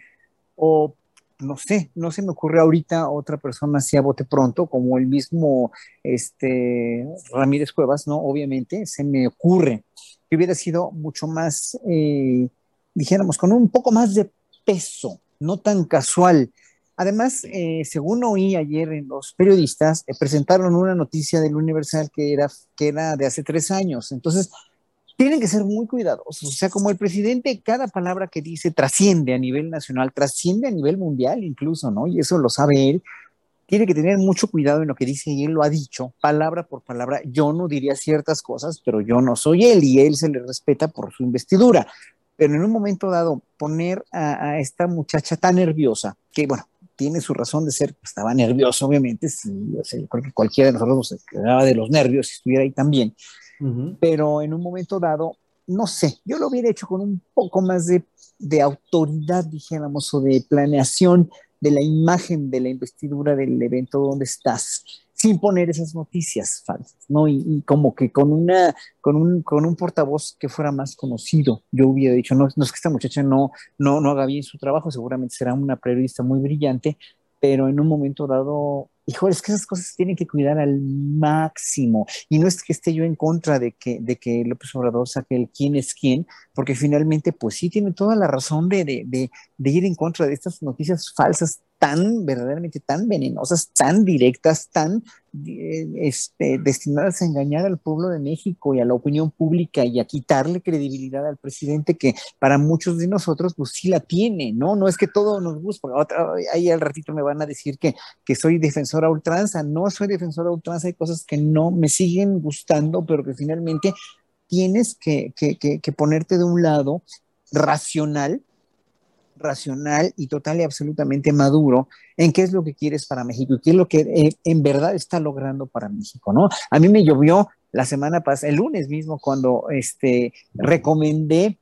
o no sé, no se me ocurre ahorita otra persona así a bote pronto, como el mismo este, Ramírez Cuevas, ¿no? Obviamente, se me ocurre que hubiera sido mucho más eh, dijéramos, con un poco más de peso, no tan casual. Además, eh, según oí ayer en los periodistas, eh, presentaron una noticia del Universal que era, que era de hace tres años. Entonces, tienen que ser muy cuidadosos. O sea, como el presidente, cada palabra que dice trasciende a nivel nacional, trasciende a nivel mundial incluso, ¿no? Y eso lo sabe él. Tiene que tener mucho cuidado en lo que dice y él lo ha dicho, palabra por palabra. Yo no diría ciertas cosas, pero yo no soy él y él se le respeta por su investidura pero en un momento dado poner a, esta muchacha tan nerviosa, que bueno, tiene su razón de ser, estaba nerviosa obviamente, sí, yo creo que cualquiera de nosotros se quedaba de los nervios si estuviera ahí también, pero en un momento dado, no sé, yo lo hubiera hecho con un poco más de, de autoridad, dijéramos, o de planeación de la imagen de la investidura del evento donde estás sin poner esas noticias falsas, ¿no? Y, como que con una, con un, con un portavoz que fuera más conocido, yo hubiera dicho, no, no es que esta muchacha no, no, no haga bien su trabajo, seguramente será una periodista muy brillante, pero en un momento dado, hijo, es que esas cosas tienen que cuidar al máximo. Y no es que esté yo en contra de que, de que López Obrador saque el quién es quién, porque finalmente, pues sí tiene toda la razón de, de, de, de ir en contra de estas noticias falsas tan verdaderamente tan venenosas, tan directas, tan este, destinadas a engañar al pueblo de México y a la opinión pública y a quitarle credibilidad al presidente que para muchos de nosotros pues sí la tiene, ¿no? No es que todo nos guste, ahí al ratito me van a decir que, que soy defensora ultranza, no soy defensora ultranza, hay cosas que no me siguen gustando, pero que finalmente tienes que, que ponerte de un lado racional racional y total y absolutamente maduro en qué es lo que quieres para México y qué es lo que eh, en verdad está logrando para México, ¿no? A mí me llovió la semana pasada, el lunes mismo, cuando este, recomendé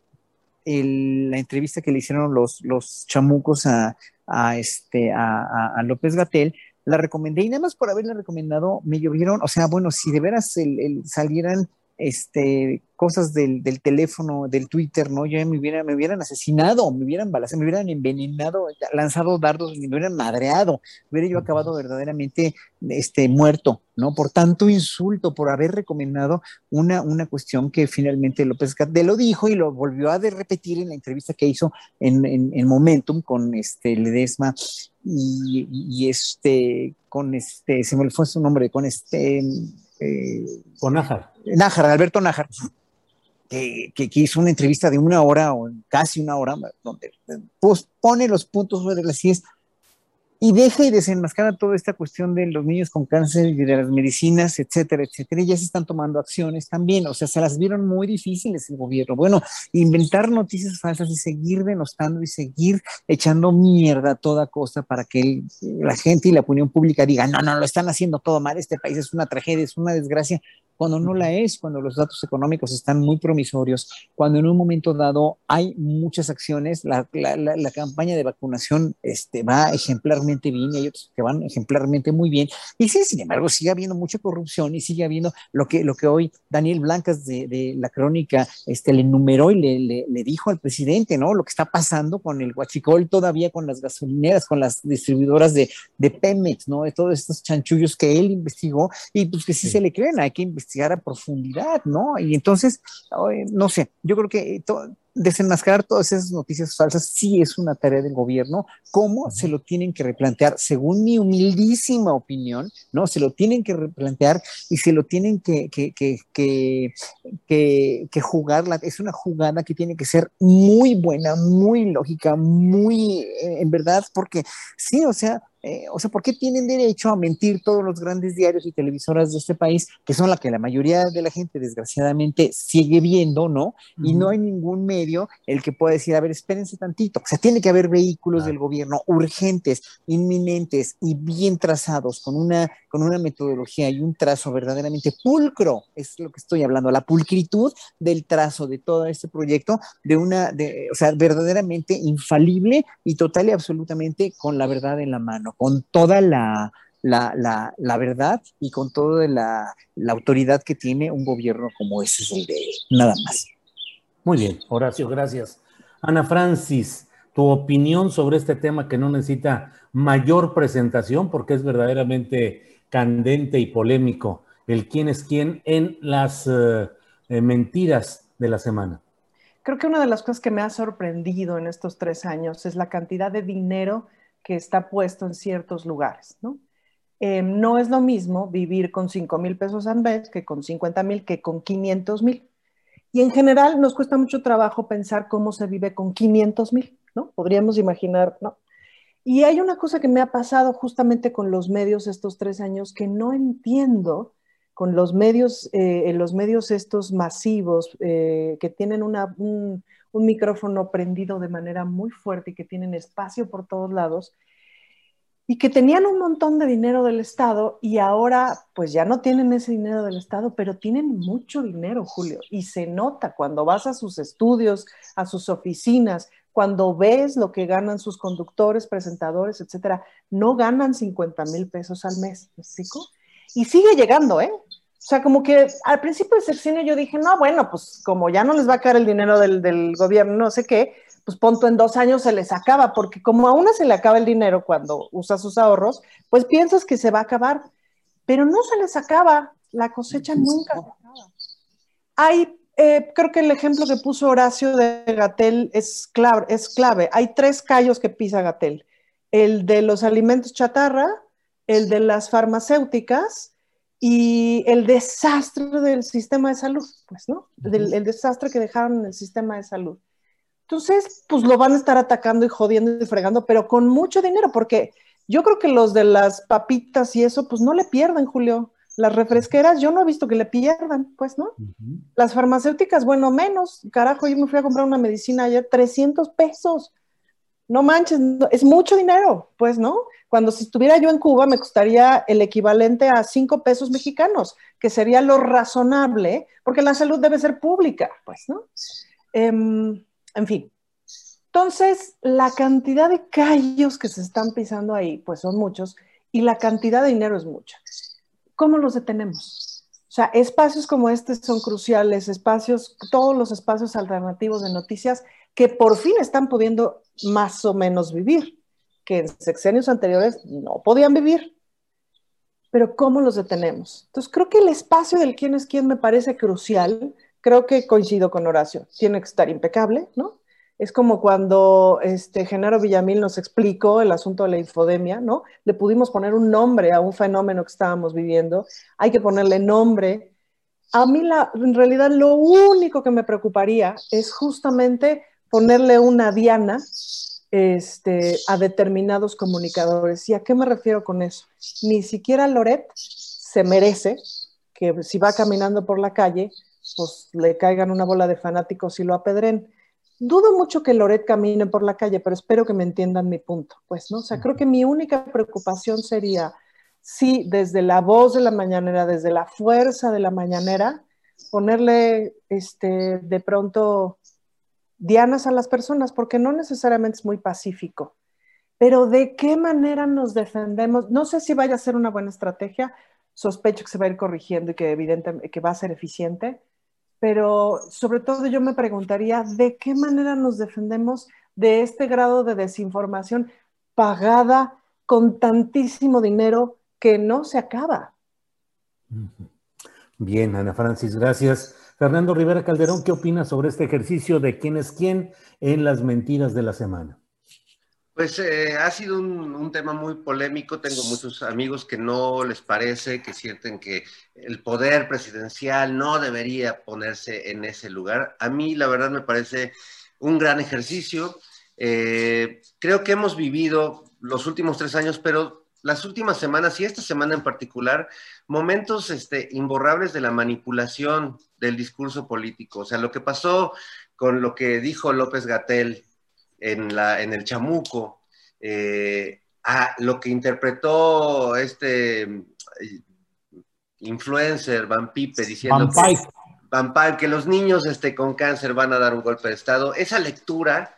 la entrevista que le hicieron los, los chamucos a, este, a, López Gatel, la recomendé y nada más por haberla recomendado me llovieron, o sea, bueno, si de veras el, salieran este, cosas del, del, teléfono, del Twitter, ¿no? Ya me, hubiera, me hubieran asesinado, me hubieran balazado, me hubieran envenenado, lanzado dardos, me hubieran madreado, hubiera yo acabado verdaderamente este, muerto, ¿no? Por tanto insulto, por haber recomendado una, una cuestión que finalmente López Gatell lo dijo y lo volvió a repetir en la entrevista que hizo en, en, Momentum con este Ledesma y, y, este, con este, se me fue su nombre, con este eh, con Nájar. Nájar, Alberto Nájar, que, que, hizo una entrevista de una hora o casi una hora, donde pues, pone los puntos sobre las IES y deja y desenmascara toda esta cuestión de los niños con cáncer y de las medicinas, etcétera, etcétera. Y ya se están tomando acciones también. O sea, se las vieron muy difíciles el gobierno. Bueno, inventar noticias falsas y seguir denostando y seguir echando mierda a toda costa para que la gente y la opinión pública digan, no, no, lo están haciendo todo mal, este país es una tragedia, es una desgracia cuando no la es, cuando los datos económicos están muy promisorios, cuando en un momento dado hay muchas acciones, la, la, campaña de vacunación este, va ejemplarmente bien y hay otros que van ejemplarmente muy bien. Y sí, sin embargo, sigue habiendo mucha corrupción y sigue habiendo lo que, lo que hoy Daniel Blancas de, de la crónica este, le enumeró y le, le, dijo al presidente, ¿no? Lo que está pasando con el huachicol todavía, con las gasolineras, con las distribuidoras de, de Pemex, ¿no? De todos estos chanchullos que él investigó y pues que sí, sí. se le creen, hay que investigar investigar a profundidad, ¿no? Y entonces, no sé, yo creo que desenmascarar todas esas noticias falsas sí es una tarea del gobierno. ¿Cómo se lo tienen que replantear? Según mi humildísima opinión, ¿no? Se lo tienen que replantear y se lo tienen que, que, que, que, que jugar. Es una jugada que tiene que ser muy buena, muy lógica, muy, eh, en verdad, porque sí, o sea, eh, o sea, ¿por qué tienen derecho a mentir todos los grandes diarios y televisoras de este país, que son la que la mayoría de la gente desgraciadamente sigue viendo, ¿no? Y no hay ningún medio el que pueda decir, a ver, espérense tantito. O sea, tiene que haber vehículos del gobierno urgentes, inminentes y bien trazados, con una, con una metodología y un trazo verdaderamente pulcro, es lo que estoy hablando, la pulcritud del trazo de todo este proyecto, de una, de, o sea, verdaderamente infalible y total y absolutamente con la verdad en la mano con toda la, verdad y con toda la, autoridad que tiene un gobierno como ese es el de nada más. Muy bien, Horacio, gracias. Ana Francis, tu opinión sobre este tema que no necesita mayor presentación porque es verdaderamente candente y polémico, el quién es quién en las eh, eh, mentiras de la semana. Creo que una de las cosas que me ha sorprendido en estos tres años es la cantidad de dinero que está puesto en ciertos lugares, ¿no? Eh, no es lo mismo vivir con 5 mil pesos al mes que con 50 mil que con 500 mil. Y en general nos cuesta mucho trabajo pensar cómo se vive con 500 mil, ¿no? Podríamos imaginar, ¿no? Y hay una cosa que me ha pasado justamente con los medios estos tres años que no entiendo con los medios, eh, los medios estos masivos eh, que tienen un, un micrófono prendido de manera muy fuerte y que tienen espacio por todos lados y que tenían un montón de dinero del Estado y ahora pues ya no tienen ese dinero del Estado, pero tienen mucho dinero, Julio, y se nota cuando vas a sus estudios, a sus oficinas, cuando ves lo que ganan sus conductores, presentadores, etcétera, no ganan 50 mil pesos al mes, ¿me? Y sigue llegando, ¿eh? O sea, como que al principio del sexenio yo dije, no, bueno, pues como ya no les va a caer el dinero del, gobierno, no sé qué, pues punto en dos años se les acaba, porque como a una se le acaba el dinero cuando usa sus ahorros, pues piensas que se va a acabar, pero no se les acaba, la cosecha nunca se acaba. Hay, eh, creo que el ejemplo que puso Horacio de Gatel es clave, es clave. Hay tres callos que pisa Gatel, el de los alimentos chatarra, el de las farmacéuticas, y el desastre del sistema de salud, pues, ¿no? el desastre que dejaron en el sistema de salud. Entonces, pues lo van a estar atacando y jodiendo y fregando, pero con mucho dinero, porque yo creo que los de las papitas y eso, pues no le pierden, Julio. Las refresqueras, yo no he visto que le pierdan, pues, ¿no? Las farmacéuticas, bueno, menos. Carajo, yo me fui a comprar una medicina ayer, 300 pesos. No manches, es mucho dinero, pues, ¿no? Cuando si estuviera yo en Cuba me costaría el equivalente a 5 pesos mexicanos, que sería lo razonable, porque la salud debe ser pública, pues, ¿no? Em, en fin. Entonces, la cantidad de callos que se están pisando ahí, pues son muchos, y la cantidad de dinero es mucha. ¿cómo los detenemos? O sea, espacios como este son cruciales, espacios, todos los espacios alternativos de noticias que por fin están pudiendo más o menos vivir, que en sexenios anteriores no podían vivir. Pero ¿cómo los detenemos? Entonces, creo que el espacio del quién es quién me parece crucial. Creo que coincido con Horacio. Tiene que estar impecable, ¿no? Es como cuando este, Genaro Villamil nos explicó el asunto de la infodemia, ¿no? Le pudimos poner un nombre a un fenómeno que estábamos viviendo. Hay que ponerle nombre. A mí, la, en realidad, lo único que me preocuparía es justamente ponerle una diana este, a determinados comunicadores. ¿Y a qué me refiero con eso? Ni siquiera Loret se merece que si va caminando por la calle, pues le caigan una bola de fanáticos y lo apedren dudo mucho que Loret camine por la calle, pero espero que me entiendan mi punto, pues, ¿no? O sea, creo que mi única preocupación sería si desde la voz de la mañanera, desde la fuerza de la mañanera, ponerle, este, de pronto, dianas a las personas, porque no necesariamente es muy pacífico. Pero de qué manera nos defendemos, no sé si vaya a ser una buena estrategia, sospecho que se va a ir corrigiendo y que evidentemente que va a ser eficiente, pero sobre todo yo me preguntaría de qué manera nos defendemos de este grado de desinformación pagada con tantísimo dinero que no se acaba. Bien, Ana Francis, gracias. Fernando Rivera Calderón, ¿qué opinas sobre este ejercicio de quién es quién en las mentiras de la semana? Pues eh, ha sido un, tema muy polémico. Tengo muchos amigos que no les parece, que sienten que el poder presidencial no debería ponerse en ese lugar. A mí, la verdad, me parece un gran ejercicio. Eh, creo que hemos vivido los últimos tres años, pero las últimas semanas y esta semana en particular, momentos este, imborrables de la manipulación del discurso político. O sea, lo que pasó con lo que dijo López Gatel en, la, en el chamuco, eh, a lo que interpretó este eh, influencer Van Pipe diciendo que, que los niños este, con cáncer van a dar un golpe de Estado, esa lectura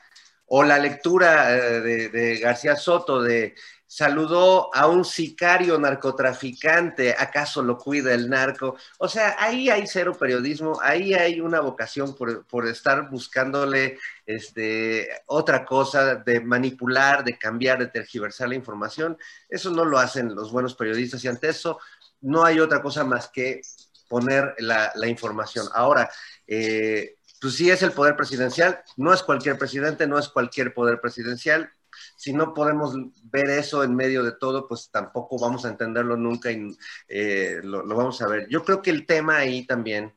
o la lectura eh, de, de García Soto de saludó a un sicario narcotraficante, ¿acaso lo cuida el narco? O sea, ahí hay cero periodismo, ahí hay una vocación por, estar buscándole este, otra cosa, de manipular, de cambiar, de tergiversar la información. Eso no lo hacen los buenos periodistas y ante eso no hay otra cosa más que poner la, información. Ahora, eh, pues sí es el poder presidencial, no es cualquier presidente, no es cualquier poder presidencial, si no podemos ver eso en medio de todo, pues tampoco vamos a entenderlo nunca y eh, lo, vamos a ver. Yo creo que el tema ahí también,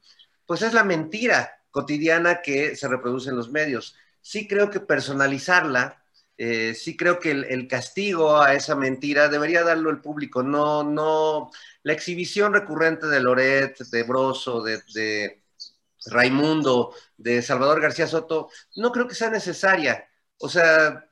pues es la mentira cotidiana que se reproduce en los medios. Sí creo que personalizarla, eh, sí creo que el, castigo a esa mentira debería darlo el público, no, no, la exhibición recurrente de Loret, de Broso, de, de Raimundo, de Salvador García Soto, no creo que sea necesaria. O sea,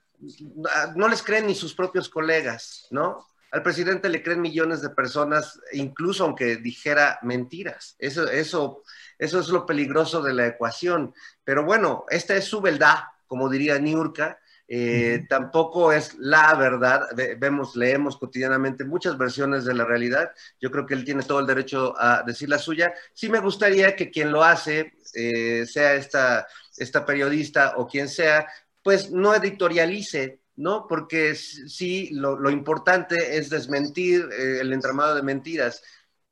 no les creen ni sus propios colegas, ¿no? Al presidente le creen millones de personas, incluso aunque dijera mentiras. Eso, eso, eso es lo peligroso de la ecuación. Pero bueno, esta es su verdad, como diría Niurka. Eh, tampoco es la verdad. Vemos, leemos cotidianamente muchas versiones de la realidad. Yo creo que él tiene todo el derecho a decir la suya. Sí me gustaría que quien lo hace, eh, sea esta, esta periodista o quien sea, pues no editorialice, ¿no? Porque sí, lo, importante es desmentir eh, el entramado de mentiras.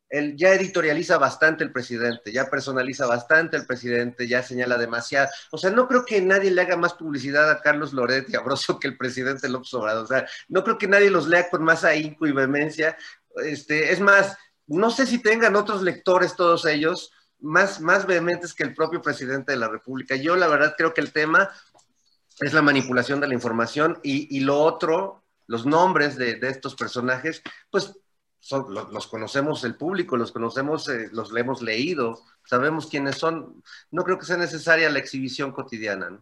Él ya editorializa bastante el presidente, ya personaliza bastante el presidente, ya señala demasiado. O sea, no creo que nadie le haga más publicidad a Carlos Loret y a Broso que el presidente López Obrador. O sea, no creo que nadie los lea con más ahínco y vehemencia. Este, es más, no sé si tengan otros lectores todos ellos, más, más vehementes que el propio presidente de la República. Yo la verdad creo que el tema es la manipulación de la información y, lo otro, los nombres de, estos personajes, pues los, conocemos el público, los conocemos, eh, los hemos leído, sabemos quiénes son. No creo que sea necesaria la exhibición cotidiana.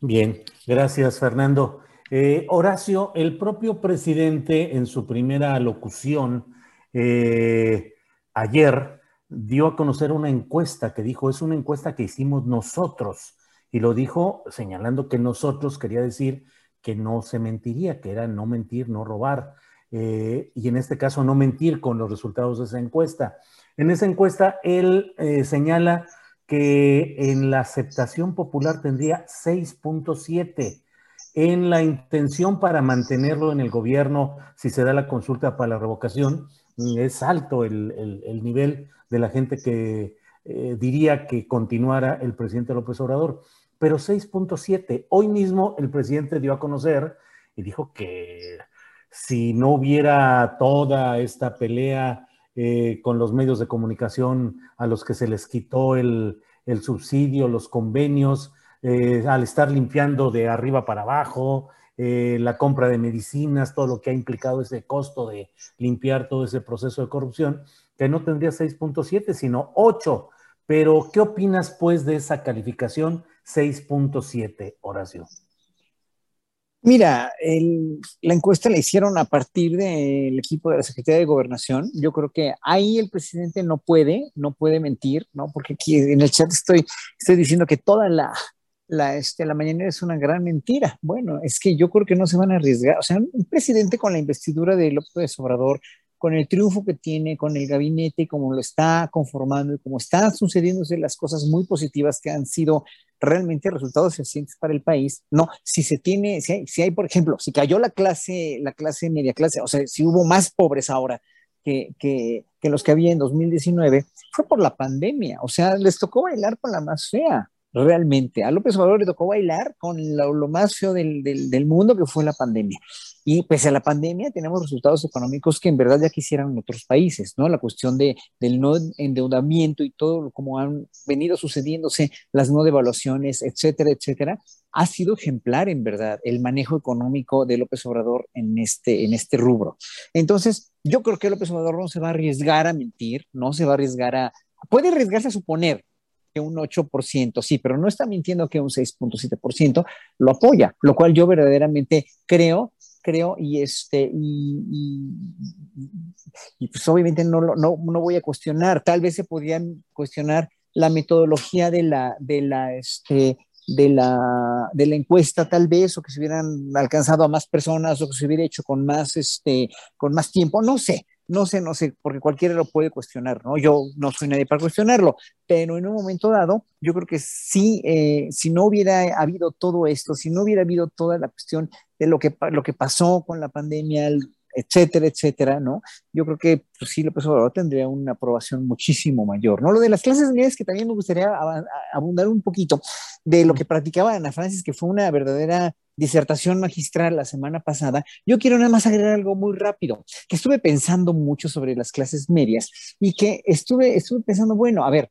Bien, gracias Fernando. Eh, Horacio, el propio presidente en su primera locución eh, ayer dio a conocer una encuesta que dijo, es una encuesta que hicimos nosotros, y lo dijo señalando que nosotros quería decir que no se mentiría, que era no mentir, no robar, eh, y en este caso no mentir con los resultados de esa encuesta. En esa encuesta él eh, señala que en la aceptación popular tendría 6.7, en la intención para mantenerlo en el gobierno, si se da la consulta para la revocación, es alto el, nivel de la gente que eh, diría que continuara el presidente López Obrador, pero 6.7. Hoy mismo el presidente dio a conocer y dijo que si no hubiera toda esta pelea eh, con los medios de comunicación a los que se les quitó el, subsidio, los convenios, eh, al estar limpiando de arriba para abajo, eh, la compra de medicinas, todo lo que ha implicado ese costo de limpiar todo ese proceso de corrupción, que no tendría 6.7, sino 8. Pero, ¿qué opinas pues de esa calificación 6.7, Horacio? Mira, la encuesta la hicieron a partir del equipo de la Secretaría de Gobernación. Yo creo que ahí el presidente no puede, no puede mentir, ¿no? Porque aquí en el chat estoy, estoy diciendo que toda la, la, este, la mañanera es una gran mentira. Bueno, es que yo creo que no se van a arriesgar. O sea, un presidente con la investidura de López Obrador con el triunfo que tiene, con el gabinete, como lo está conformando y como están sucediéndose las cosas muy positivas que han sido realmente resultados eficientes para el país, no, si se tiene, si hay, si hay, por ejemplo, si cayó la clase, la clase media clase, o sea, si hubo más pobres ahora que, que, que los que había en 2019, fue por la pandemia, o sea, les tocó bailar con la más fea realmente. A López Obrador le tocó bailar con lo, más feo del, del, mundo que fue la pandemia. Y pese a la pandemia tenemos resultados económicos que en verdad ya quisieran otros países, ¿no? La cuestión de, del no endeudamiento y todo como han venido sucediéndose, las no devaluaciones, etcétera, etcétera, ha sido ejemplar en verdad el manejo económico de López Obrador en este, en este rubro. Entonces, yo creo que López Obrador no se va a arriesgar a mentir, no se va a arriesgar a... Puede arriesgarse a suponer, que un 8%, sí, pero no está mintiendo que un 6.7% lo apoya, lo cual yo verdaderamente creo, creo y este, y, pues obviamente no, no, no voy a cuestionar, tal vez se podían cuestionar la metodología de la, de la, este, de la, de la encuesta tal vez, o que se hubieran alcanzado a más personas, o que se hubiera hecho con más, este, con más tiempo, no sé, no sé, no sé, porque cualquiera lo puede cuestionar, ¿no? Yo no soy nadie para cuestionarlo, pero en un momento dado, yo creo que sí, eh, si no hubiera habido todo esto, si no hubiera habido toda la cuestión de lo que, lo que pasó con la pandemia, etcétera, etcétera, ¿no? Yo creo que pues, sí, López Obrador tendría una aprobación muchísimo mayor, ¿no? Lo de las clases medias, que también me gustaría abundar un poquito de lo que practicaba Ana Francis, que fue una verdadera disertación magistral la semana pasada, yo quiero nada más agregar algo muy rápido, que estuve pensando mucho sobre las clases medias y que estuve, estuve pensando, bueno, a ver,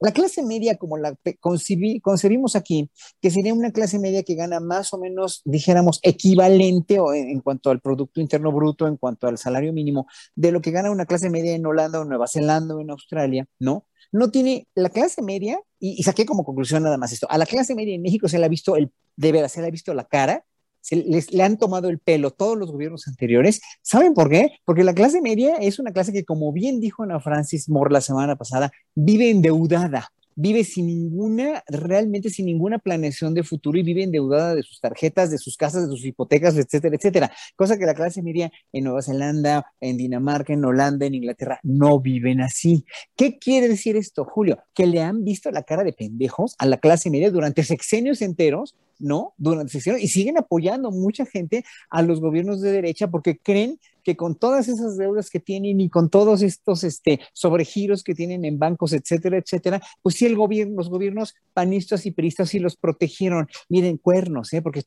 la clase media, como la concebimos aquí, que sería una clase media que gana más o menos, dijéramos, equivalente o en, en, cuanto al Producto Interno Bruto, en cuanto al salario mínimo, de lo que gana una clase media en Holanda o Nueva Zelanda o en Australia, ¿no? no tiene la clase media, y, saqué como conclusión nada más esto, a la clase media en México se le ha visto el, de veras, se le ha visto la cara, se les, le han tomado el pelo todos los gobiernos anteriores. ¿Saben por qué? Porque la clase media es una clase que, como bien dijo Ana Francis Moore la semana pasada, vive endeudada vive sin ninguna, realmente sin ninguna planeación de futuro y vive endeudada de sus tarjetas, de sus casas, de sus hipotecas, etcétera, etcétera. Cosa que la clase media en Nueva Zelanda, en Dinamarca, en Holanda, en Inglaterra, no viven así. ¿Qué quiere decir esto, Julio? Que le han visto la cara de pendejos a la clase media durante sexenios enteros ¿no? Durante sexenios y siguen apoyando mucha gente a los gobiernos de derecha porque creen que con todas esas deudas que tienen y con todos estos este, sobregiros que tienen en bancos, etcétera, etcétera, pues sí, el gobierno, los gobiernos panistas y peristas sí los protegieron. Miren, cuernos, ¿eh? porque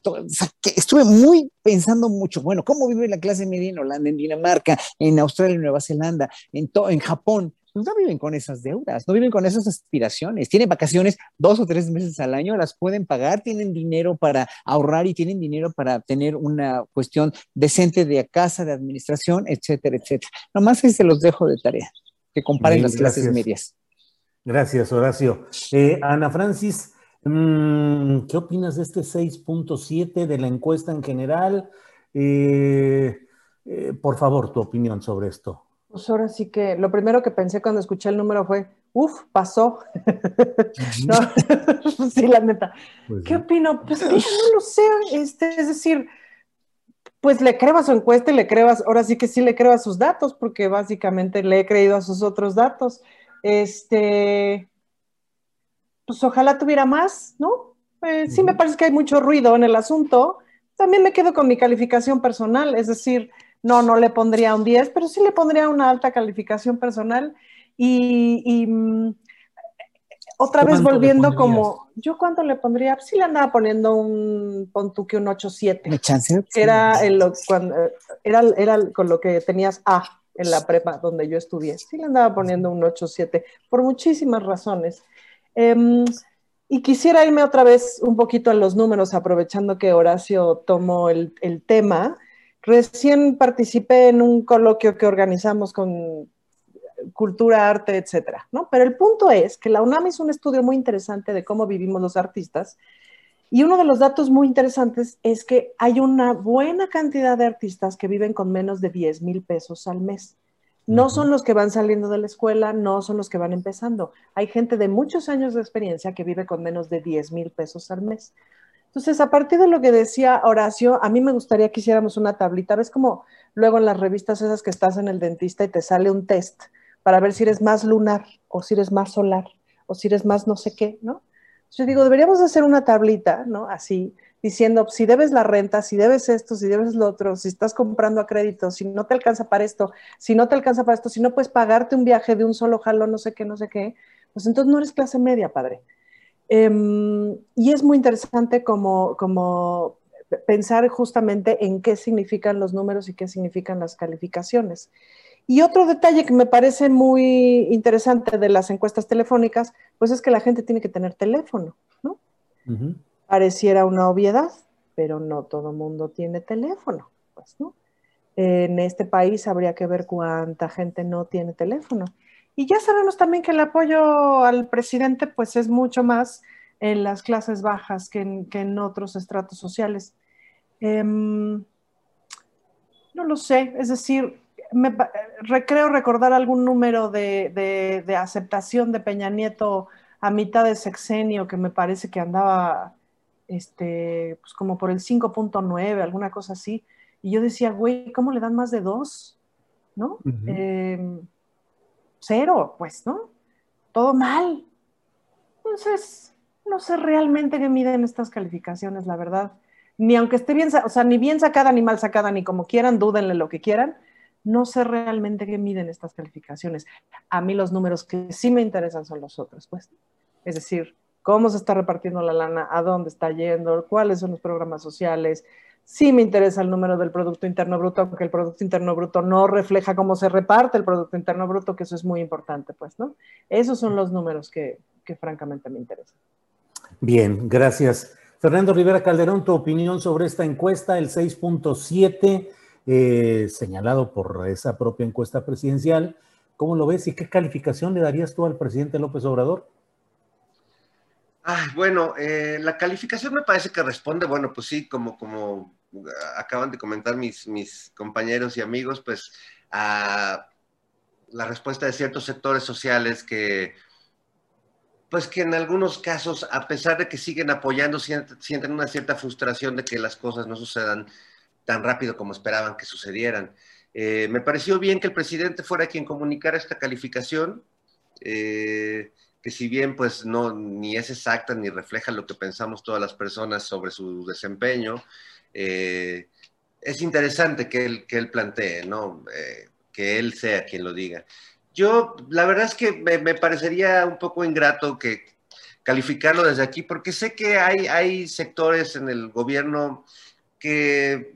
estuve muy pensando mucho, bueno, ¿cómo vive la clase media en Holanda, en Dinamarca, en Australia, en Nueva Zelanda, en, en Japón? Pues no viven con esas deudas, no viven con esas aspiraciones. Tienen vacaciones dos o tres meses al año, las pueden pagar, tienen dinero para ahorrar y tienen dinero para tener una cuestión decente de casa, de administración, etcétera, etcétera. Nomás ahí se los dejo de tarea, que comparen las clases medias. Gracias, Horacio. Eh, Ana Francis, mm, ¿qué opinas de este 6.7 de la encuesta en general? Eh, eh, por favor, tu opinión sobre esto. Pues ahora sí que lo primero que pensé cuando escuché el número fue, uff, pasó. sí, la neta. Pues ¿Qué opino? Pues mira, no lo sé. Este, es decir, pues le creo a su encuesta y le creo, a, ahora sí que sí le creo a sus datos, porque básicamente le he creído a sus otros datos. Este, pues ojalá tuviera más, ¿no? Eh, sí me parece que hay mucho ruido en el asunto. También me quedo con mi calificación personal, es decir, no, no le pondría un 10, pero sí le pondría una alta calificación personal. Y, mm, otra vez volviendo como, ¿yo cuánto le pondría? Sí le andaba poniendo un, pon tú que un 8-7. Era, cuando, era, era con lo que tenías A en la prepa donde yo estudié. Sí le andaba poniendo un 8-7 por muchísimas razones. Em, y quisiera irme otra vez un poquito a los números, aprovechando que Horacio tomó el, el tema. Recién participé en un coloquio que organizamos con cultura, arte, etcétera, ¿no? Pero el punto es que la UNAM hizo un estudio muy interesante de cómo vivimos los artistas y uno de los datos muy interesantes es que hay una buena cantidad de artistas que viven con menos de 10 mil pesos al mes. No son los que van saliendo de la escuela, no son los que van empezando. Hay gente de muchos años de experiencia que vive con menos de 10 mil pesos al mes. Entonces, a partir de lo que decía Horacio, a mí me gustaría que hiciéramos una tablita. ¿Ves como luego en las revistas esas que estás en el dentista y te sale un test para ver si eres más lunar o si eres más solar o si eres más no sé qué, ¿no? Yo digo, deberíamos hacer una tablita, ¿no? Así, diciendo si debes la renta, si debes esto, si debes lo otro, si estás comprando a crédito, si no te alcanza para esto, si no te alcanza para esto, si no puedes pagarte un viaje de un solo jalo, no sé qué, no sé qué, pues entonces no eres clase media, padre. Em, y es muy interesante como, como pensar justamente en qué significan los números y qué significan las calificaciones. Y otro detalle que me parece muy interesante de las encuestas telefónicas, pues es que la gente tiene que tener teléfono, ¿no? Pareciera una obviedad, pero no todo mundo tiene teléfono, pues, ¿no? En este país habría que ver cuánta gente no tiene teléfono. Y ya sabemos también que el apoyo al presidente pues es mucho más en las clases bajas que en, otros estratos sociales. Em, no lo sé, es decir, me, creo recordar algún número de, aceptación de Peña Nieto a mitad de sexenio que me parece que andaba este, pues como por el 5.9, alguna cosa así. Y yo decía, güey, ¿cómo le dan más de dos? ¿No? Cero, pues, ¿no? Todo mal. Entonces, no sé realmente qué miden estas calificaciones, la verdad. Ni aunque esté bien, o sea, ni bien sacada ni mal sacada, ni como quieran, dúdenle lo que quieran. No sé realmente qué miden estas calificaciones. A mí los números que sí me interesan son los otros, pues. Es decir, cómo se está repartiendo la lana, a dónde está yendo, cuáles son los programas sociales, Sí me interesa el número del Producto Interno Bruto, aunque el Producto Interno Bruto no refleja cómo se reparte el Producto Interno Bruto, que eso es muy importante, pues, ¿no? Esos son los números que, francamente me interesan. Bien, gracias. Fernando Rivera Calderón, tu opinión sobre esta encuesta, el 6.7, eh, señalado por esa propia encuesta presidencial. ¿Cómo lo ves y qué calificación le darías tú al presidente López Obrador? Bueno, eh, la calificación me parece que responde, bueno, pues sí, como, como acaban de comentar mis, mis compañeros y amigos, pues a la respuesta de ciertos sectores sociales que, pues que en algunos casos, a pesar de que siguen apoyando, sienten una cierta frustración de que las cosas no sucedan tan rápido como esperaban que sucedieran. Eh, me pareció bien que el presidente fuera quien comunicara esta calificación. Eh, que si bien pues no ni es exacta ni refleja lo que pensamos todas las personas sobre su desempeño, eh, es interesante que él, que él plantee, ¿no? Eh, que él sea quien lo diga. Yo, la verdad es que me, parecería un poco ingrato que calificarlo desde aquí, porque sé que hay, hay sectores en el gobierno que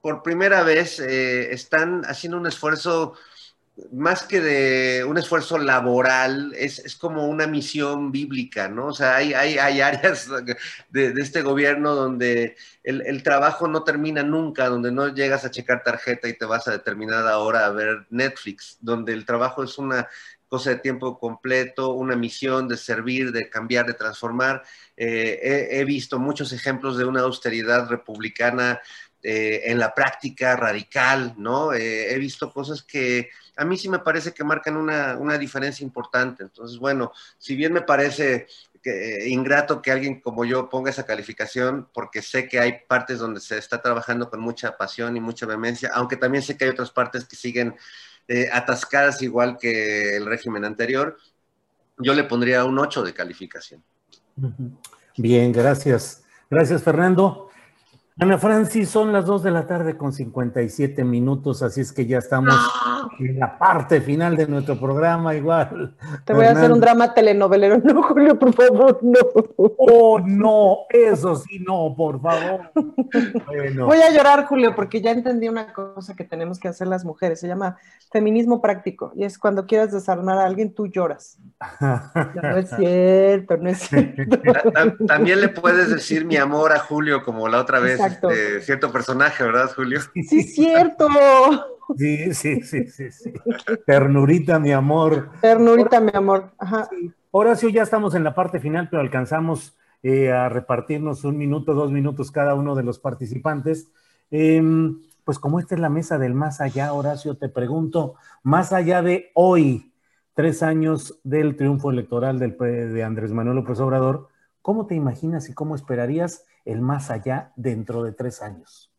por primera vez eh, están haciendo un esfuerzo más que de un esfuerzo laboral, es, como una misión bíblica, ¿no? O sea, hay, hay, hay áreas de, este gobierno donde el, trabajo no termina nunca, donde no llegas a checar tarjeta y te vas a determinada hora a ver Netflix, donde el trabajo es una cosa de tiempo completo, una misión de servir, de cambiar, de transformar. Eh, he, visto muchos ejemplos de una austeridad republicana eh, en la práctica radical, ¿no? Eh, he visto cosas que a mí sí me parece que marcan una, una diferencia importante. Entonces, bueno, si bien me parece que, ingrato que alguien como yo ponga esa calificación, porque sé que hay partes donde se está trabajando con mucha pasión y mucha vehemencia, aunque también sé que hay otras partes que siguen eh, atascadas igual que el régimen anterior, yo le pondría un 8 de calificación. Bien, gracias. Gracias, Fernando. Ana Francis, son las 2 de la tarde con 57 minutos, así es que ya estamos en la parte final de nuestro programa, igual. Te voy a hacer un drama telenovelero, no, Julio, por favor, no. Oh, no, eso sí, no, por favor. Voy a llorar, Julio, porque ya entendí una cosa que tenemos que hacer las mujeres, se llama feminismo práctico, y es cuando quieras desarmar a alguien, tú lloras. No, es cierto, no es cierto. También le puedes decir mi amor a Julio, como la otra vez este, cierto personaje, ¿verdad, Julio? Sí, cierto. Sí, sí, sí, sí, sí. Ternurita, mi amor. Ternurita, mi amor. Ajá. Horacio, ya estamos en la parte final, pero alcanzamos eh, a repartirnos un minuto, dos minutos cada uno de los participantes. Em, pues como esta es la mesa del más allá, Horacio, te pregunto, más allá de hoy, tres años del triunfo electoral del, de Andrés Manuel López Obrador, ¿cómo te imaginas y cómo esperarías el más allá dentro de tres años?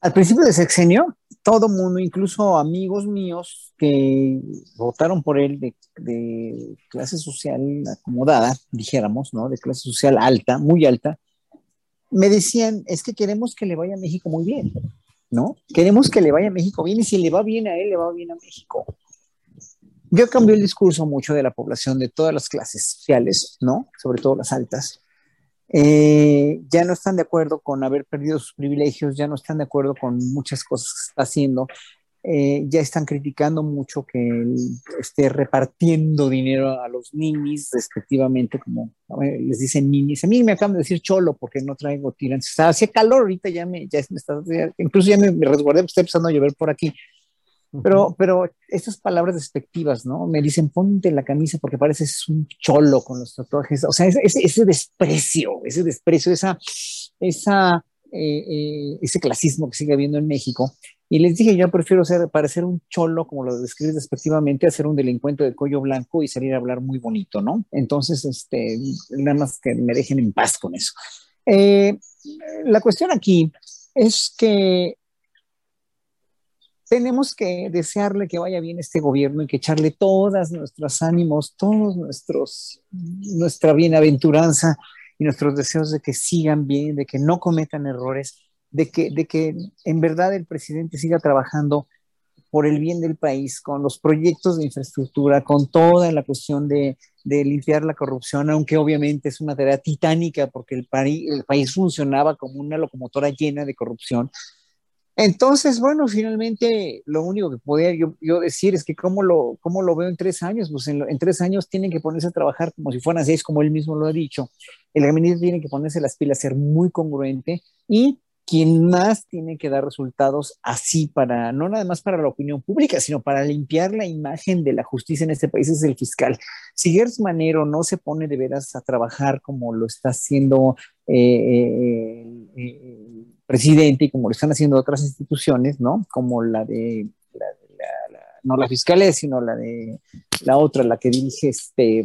Al principio de sexenio, todo mundo, incluso amigos míos que votaron por él de, clase social acomodada, dijéramos, ¿no? De clase social alta, muy alta, me decían, es que queremos que le vaya a México muy bien, ¿no? Queremos que le vaya a México bien y si le va bien a él, le va bien a México. Yo cambié el discurso mucho de la población de todas las clases sociales, ¿no? Sobre todo las altas eh, ya no están de acuerdo con haber perdido sus privilegios, ya no están de acuerdo con muchas cosas que está haciendo, eh, ya están criticando mucho que esté repartiendo dinero a los ninis, respectivamente, como les dicen ninis. A mí me acaban de decir cholo porque no traigo tirantes. Hacía calor ahorita, ya me, ya me está, incluso ya me, me resguardé porque está empezando a llover por aquí. Pero, pero estas palabras despectivas, ¿no? Me dicen, ponte la camisa porque pareces un cholo con los tatuajes. O sea, ese, ese desprecio, ese desprecio, esa, esa, eh, eh, ese clasismo que sigue habiendo en México. Y les dije, yo prefiero ser, parecer un cholo, como lo describes despectivamente, a ser un delincuente de cuello blanco y salir a hablar muy bonito, ¿no? Entonces, este, nada más que me dejen en paz con eso. Eh, la cuestión aquí es que tenemos que desearle que vaya bien este gobierno y que echarle todas nuestros ánimos, todos nuestros, nuestra bienaventuranza y nuestros deseos de que sigan bien, de que no cometan errores, de que, de que en verdad el presidente siga trabajando por el bien del país, con los proyectos de infraestructura, con toda la cuestión de, de limpiar la corrupción, aunque obviamente es una tarea titánica porque el, el país funcionaba como una locomotora llena de corrupción entonces, bueno, finalmente lo único que podía yo, decir es que cómo lo, cómo lo veo en tres años, pues en, tres años tienen que ponerse a trabajar como si fueran seis, como él mismo lo ha dicho. El gabinete tiene que ponerse las pilas, ser muy congruente y quien más tiene que dar resultados así para, no nada más para la opinión pública, sino para limpiar la imagen de la justicia en este país es el fiscal. Si Gers Manero no se pone de veras a trabajar como lo está haciendo eh, eh, eh, presidente y como lo están haciendo otras instituciones, ¿no? Como la de, no la fiscalía, sino la de la otra, la que dirige, este,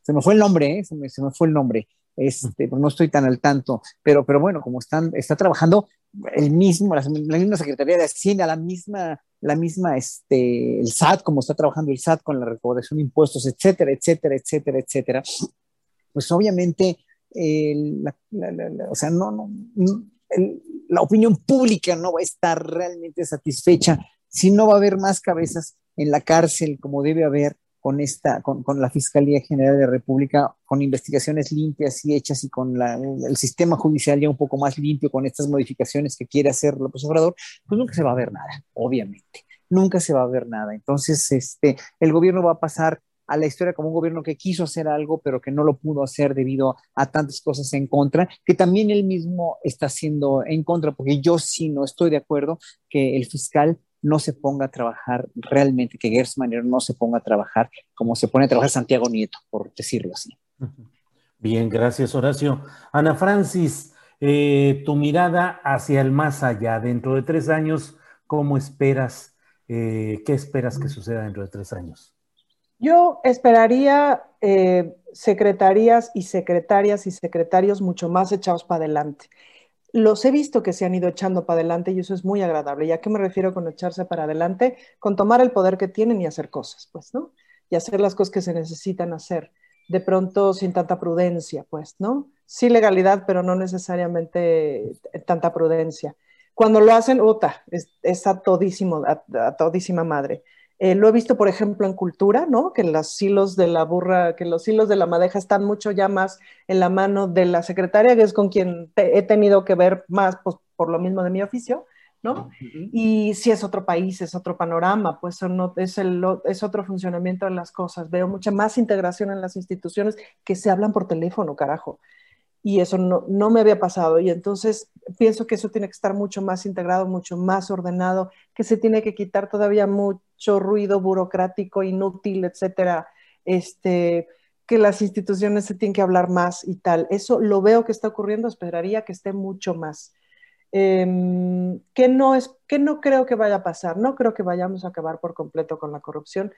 se me fue el nombre, ¿eh? se, me, fue el nombre, este, no estoy tan al tanto, pero, pero bueno, como están, está trabajando el mismo, la, misma Secretaría de Hacienda, la misma, la misma, este, el SAT, como está trabajando el SAT con la recaudación de impuestos, etcétera, etcétera, etcétera, etcétera, pues obviamente, o sea, no, no, la opinión pública no va a estar realmente satisfecha si no va a haber más cabezas en la cárcel como debe haber con esta, con, la Fiscalía General de la República, con investigaciones limpias y hechas y con el sistema judicial ya un poco más limpio con estas modificaciones que quiere hacer López Obrador, pues nunca se va a ver nada, obviamente. nunca se va a ver nada. Entonces, este, el gobierno va a pasar a la historia como un gobierno que quiso hacer algo, pero que no lo pudo hacer debido a tantas cosas en contra, que también él mismo está haciendo en contra, porque yo sí no estoy de acuerdo que el fiscal no se ponga a trabajar realmente, que Gersmanero no se ponga a trabajar como se pone a trabajar Santiago Nieto, por decirlo así. Bien, gracias Horacio. Ana Francis, eh, tu mirada hacia el más allá, dentro de tres años, ¿cómo esperas? Eh, ¿Qué esperas que suceda dentro de tres años? Yo esperaría eh, secretarías y secretarias y secretarios mucho más echados para adelante. Los he visto que se han ido echando para adelante y eso es muy agradable. ¿Y a qué me refiero con echarse para adelante? Con tomar el poder que tienen y hacer cosas, pues, ¿no? Y hacer las cosas que se necesitan hacer. De pronto sin tanta prudencia, pues, ¿no? Sí legalidad, pero no necesariamente tanta prudencia. Cuando lo hacen, ¡ota! es, a, todísimo, a todísima madre. Eh, lo he visto, por ejemplo, en cultura, ¿no? Que los hilos de la burra, que los hilos de la madeja están mucho ya más en la mano de la secretaria, que es con quien he tenido que ver más, pues, por lo mismo de mi oficio, ¿no? Y si es otro país, es otro panorama, pues no, es, el, es otro funcionamiento de las cosas. Veo mucha más integración en las instituciones que se hablan por teléfono, carajo y eso no, no, me había pasado. Y entonces pienso que eso tiene que estar mucho más integrado, mucho más ordenado, que se tiene que quitar todavía mucho ruido burocrático, inútil, etcétera. Este, que las instituciones se tienen que hablar más y tal. Eso lo veo que está ocurriendo, esperaría que esté mucho más. Em, que, no es, que no creo que vaya a pasar, no creo que vayamos a acabar por completo con la corrupción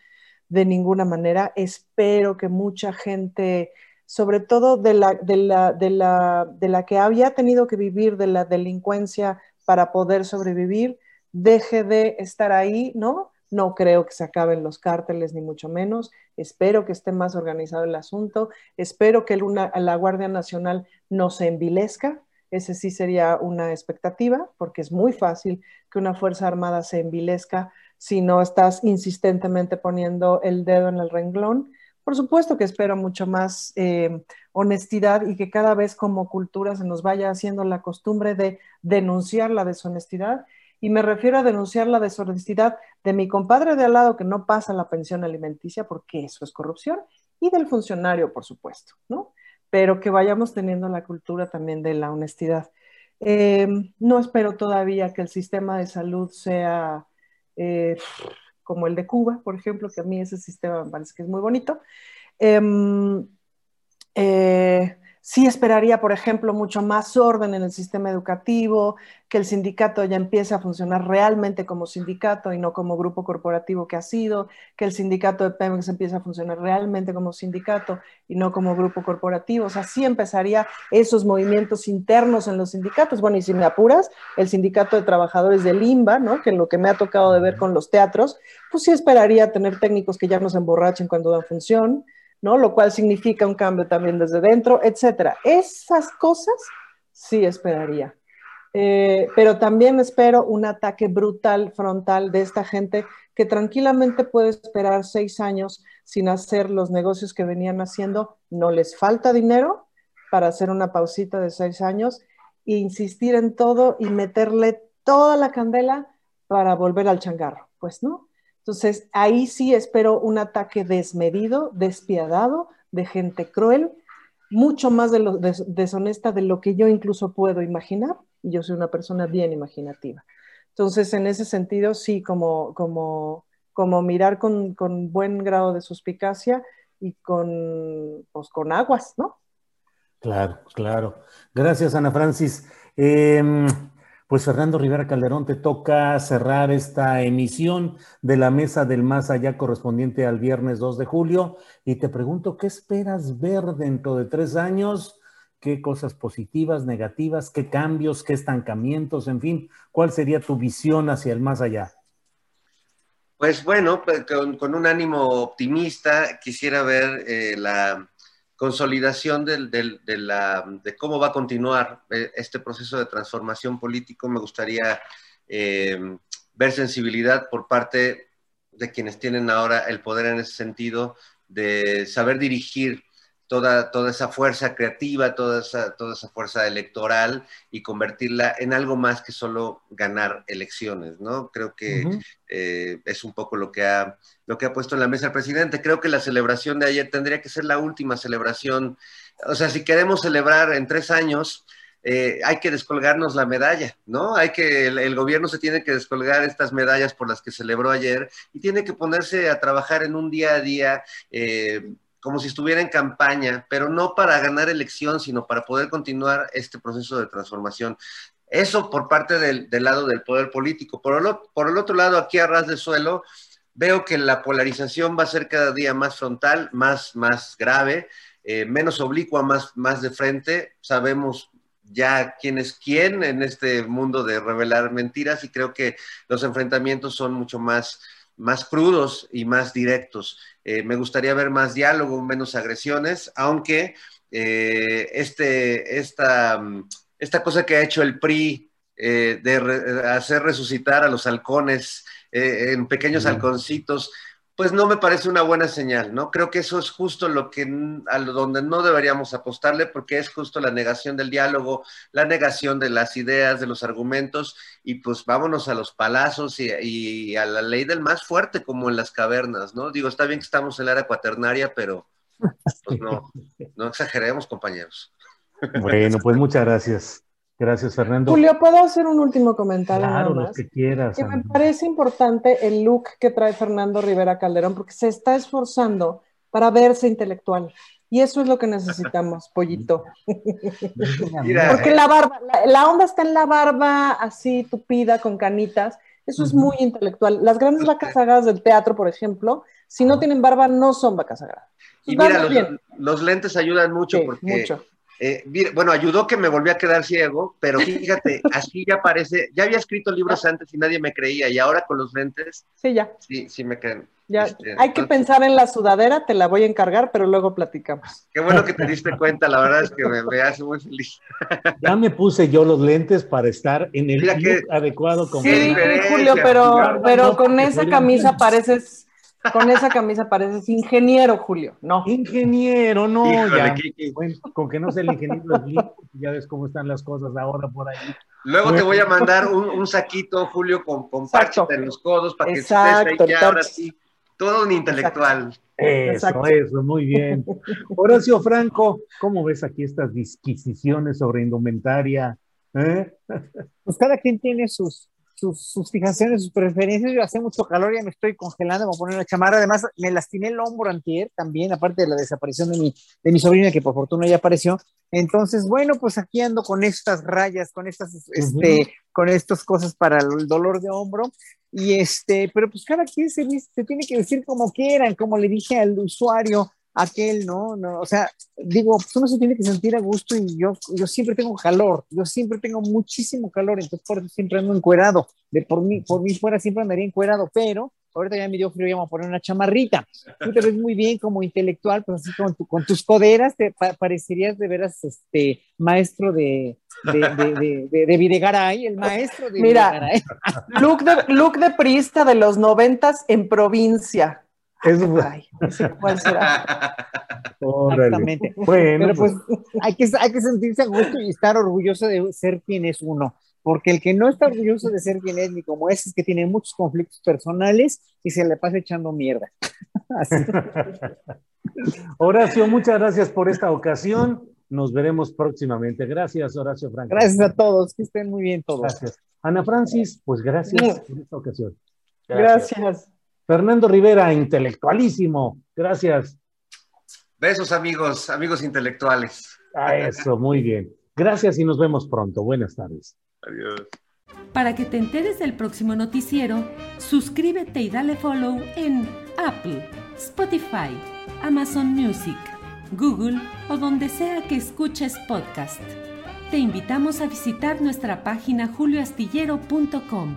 de ninguna manera. Espero que mucha gente sobre todo de la, de la, de la, de la que había tenido que vivir de la delincuencia para poder sobrevivir, deje de estar ahí, ¿no? No creo que se acaben los cárteles, ni mucho menos. Espero que esté más organizado el asunto. Espero que la Guardia Nacional no se envilezca. Ese sí sería una expectativa, porque es muy fácil que una Fuerza Armada se envilezca si no estás insistentemente poniendo el dedo en el renglón. Por supuesto que espero mucho más eh, honestidad y que cada vez como cultura se nos vaya haciendo la costumbre de denunciar la deshonestidad. Y me refiero a denunciar la deshonestidad de mi compadre de al lado que no pasa la pensión alimenticia porque eso es corrupción y del funcionario, por supuesto, ¿no? Pero que vayamos teniendo la cultura también de la honestidad. Eh, no espero todavía que el sistema de salud sea... Eh, como el de Cuba, por ejemplo, que a mí ese sistema me parece que es muy bonito. Em, eh, Sí esperaría, por ejemplo, mucho más orden en el sistema educativo, que el sindicato ya empiece a funcionar realmente como sindicato y no como grupo corporativo que ha sido, que el sindicato de Pemex empiece a funcionar realmente como sindicato y no como grupo corporativo. O sea, sí empezaría esos movimientos internos en los sindicatos. Bueno, y si me apuras, el sindicato de trabajadores del IMBA, ¿no? que lo que me ha tocado de ver con los teatros, pues sí esperaría tener técnicos que ya no se emborrachen cuando dan función, ¿no? Lo cual significa un cambio también desde dentro, etcétera. Esas cosas sí esperaría. Eh, pero también espero un ataque brutal, frontal de esta gente que tranquilamente puede esperar seis años sin hacer los negocios que venían haciendo. No les falta dinero para hacer una pausita de seis años e insistir en todo y meterle toda la candela para volver al changarro. Pues no, entonces, ahí sí espero un ataque desmedido, despiadado, de gente cruel, mucho más de lo, deshonesta de lo que yo incluso puedo imaginar. Y yo soy una persona bien imaginativa. Entonces, en ese sentido, sí, como, como, como mirar con, con buen grado de suspicacia y con, pues, con aguas, ¿no? Claro, claro. Gracias, Ana Francis. Eh, pues Fernando Rivera Calderón, te toca cerrar esta emisión de la Mesa del Más Allá correspondiente al viernes 2 de julio y te pregunto, ¿qué esperas ver dentro de tres años? ¿Qué cosas positivas, negativas, qué cambios, qué estancamientos, en fin? ¿Cuál sería tu visión hacia el más allá? Pues bueno, pues con, un ánimo optimista quisiera ver eh, la consolidación de, cómo va a continuar eh, este proceso de transformación político, me gustaría eh, ver sensibilidad por parte de quienes tienen ahora el poder en ese sentido, de saber dirigir toda, toda esa fuerza creativa, toda esa, toda esa fuerza electoral y convertirla en algo más que solo ganar elecciones, ¿no? Creo que eh, es un poco lo que, ha, lo que ha puesto en la mesa el presidente. Creo que la celebración de ayer tendría que ser la última celebración. O sea, si queremos celebrar en tres años, eh, hay que descolgarnos la medalla, ¿no? Hay que, el, gobierno se tiene que descolgar estas medallas por las que celebró ayer y tiene que ponerse a trabajar en un día a día. Eh, como si estuviera en campaña, pero no para ganar elección, sino para poder continuar este proceso de transformación. Eso por parte del, lado del poder político. Por el, por el, otro lado, aquí a ras de suelo, veo que la polarización va a ser cada día más frontal, más, más grave, eh, menos oblicua, más, más de frente. Sabemos ya quién es quién en este mundo de revelar mentiras y creo que los enfrentamientos son mucho más más crudos y más directos. Eh, me gustaría ver más diálogo, menos agresiones, aunque eh, este, esta, esta, cosa que ha hecho el PRI eh, de hacer resucitar a los halcones en pequeños halconcitos, pues no me parece una buena señal, ¿no? Creo que eso es justo lo que a donde no deberíamos apostarle porque es justo la negación del diálogo, la negación de las ideas, de los argumentos y pues vámonos a los palazos y, a la ley del más fuerte como en las cavernas, ¿no? Digo, está bien que estamos en la era cuaternaria, pero pues no, no exageremos, compañeros. Bueno, pues muchas gracias. Gracias, Fernando. Julio, ¿puedo hacer un último comentario? Claro, lo que quieras. Que me parece importante el look que trae Fernando Rivera Calderón, porque se está esforzando para verse intelectual. Y eso es lo que necesitamos, pollito. porque la barba, la, onda está en la barba así tupida, con canitas. Eso es muy intelectual. Las grandes vacas sagradas del teatro, por ejemplo, si no tienen barba, no son vacas sagradas. Y mira, los, lentes ayudan mucho porque mucho eh, bueno, ayudó que me volví a quedar ciego, pero fíjate, así ya parece, ya había escrito libros antes y nadie me creía, y ahora con los lentes, sí, ya. Sí, sí me creen. Ya, este, hay que pensar en la sudadera, te la voy a encargar, pero luego platicamos. Qué bueno que te diste cuenta, la verdad es que me, hace muy feliz. Ya me puse yo los lentes para estar en el look adecuado. Como sí, Julio, pero, pero con esa camisa pareces con esa camisa pareces ingeniero, Julio. No. Ingeniero, no. ya. con que no sea el ingeniero, ya ves cómo están las cosas ahora por ahí. Luego te voy a mandar un, saquito, Julio, con, con en los codos para que estés ahí ahora sí. Todo un intelectual. Eso, eso, muy bien. Horacio Franco, ¿cómo ves aquí estas disquisiciones sobre indumentaria? ¿Eh? Pues cada quien tiene sus, sus, fijaciones, sus preferencias. Yo hace mucho calor, ya me estoy congelando, me voy a poner una chamarra. Además, me lastimé el hombro antier también, aparte de la desaparición de mi, de mi sobrina, que por fortuna ya apareció. Entonces, bueno, pues aquí ando con estas rayas, con estas, este, con estas cosas para el dolor de hombro. Y este, pero pues cada quien se, se tiene que decir como quieran, como le dije al usuario, aquel, ¿no? no o sea, digo, pues uno se tiene que sentir a gusto y yo, yo siempre tengo calor, yo siempre tengo muchísimo calor, entonces por eso siempre ando encuerado. De por mí, por mí fuera siempre andaría encuerado, pero ahorita ya me dio frío, vamos a poner una chamarrita. Tú te ves muy bien como intelectual, pues así con, con tus coderas te parecerías de veras este maestro de, de, de, de, Videgaray, el maestro de Mira, Videgaray. Look de, look de prista de los noventas en provincia. ¿Cuál será? Exactamente. Bueno, Pero pues, pues hay, que, hay que sentirse a gusto y estar orgulloso de ser quien es uno. Porque el que no está orgulloso de ser quien es, ni como es, es que tiene muchos conflictos personales y se le pasa echando mierda. Horacio, muchas gracias por esta ocasión. Nos veremos próximamente. Gracias, Horacio Franco. Gracias a todos, que estén muy bien todos. Gracias. Ana Francis, pues gracias por esta ocasión. gracias. Fernando Rivera, intelectualísimo. Gracias. Besos, amigos, amigos intelectuales. A eso, muy bien. Gracias y nos vemos pronto. Buenas tardes. Adiós. Para que te enteres del próximo noticiero, suscríbete y dale follow en Apple, Spotify, Amazon Music, Google o donde sea que escuches podcast. Te invitamos a visitar nuestra página julioastillero.com.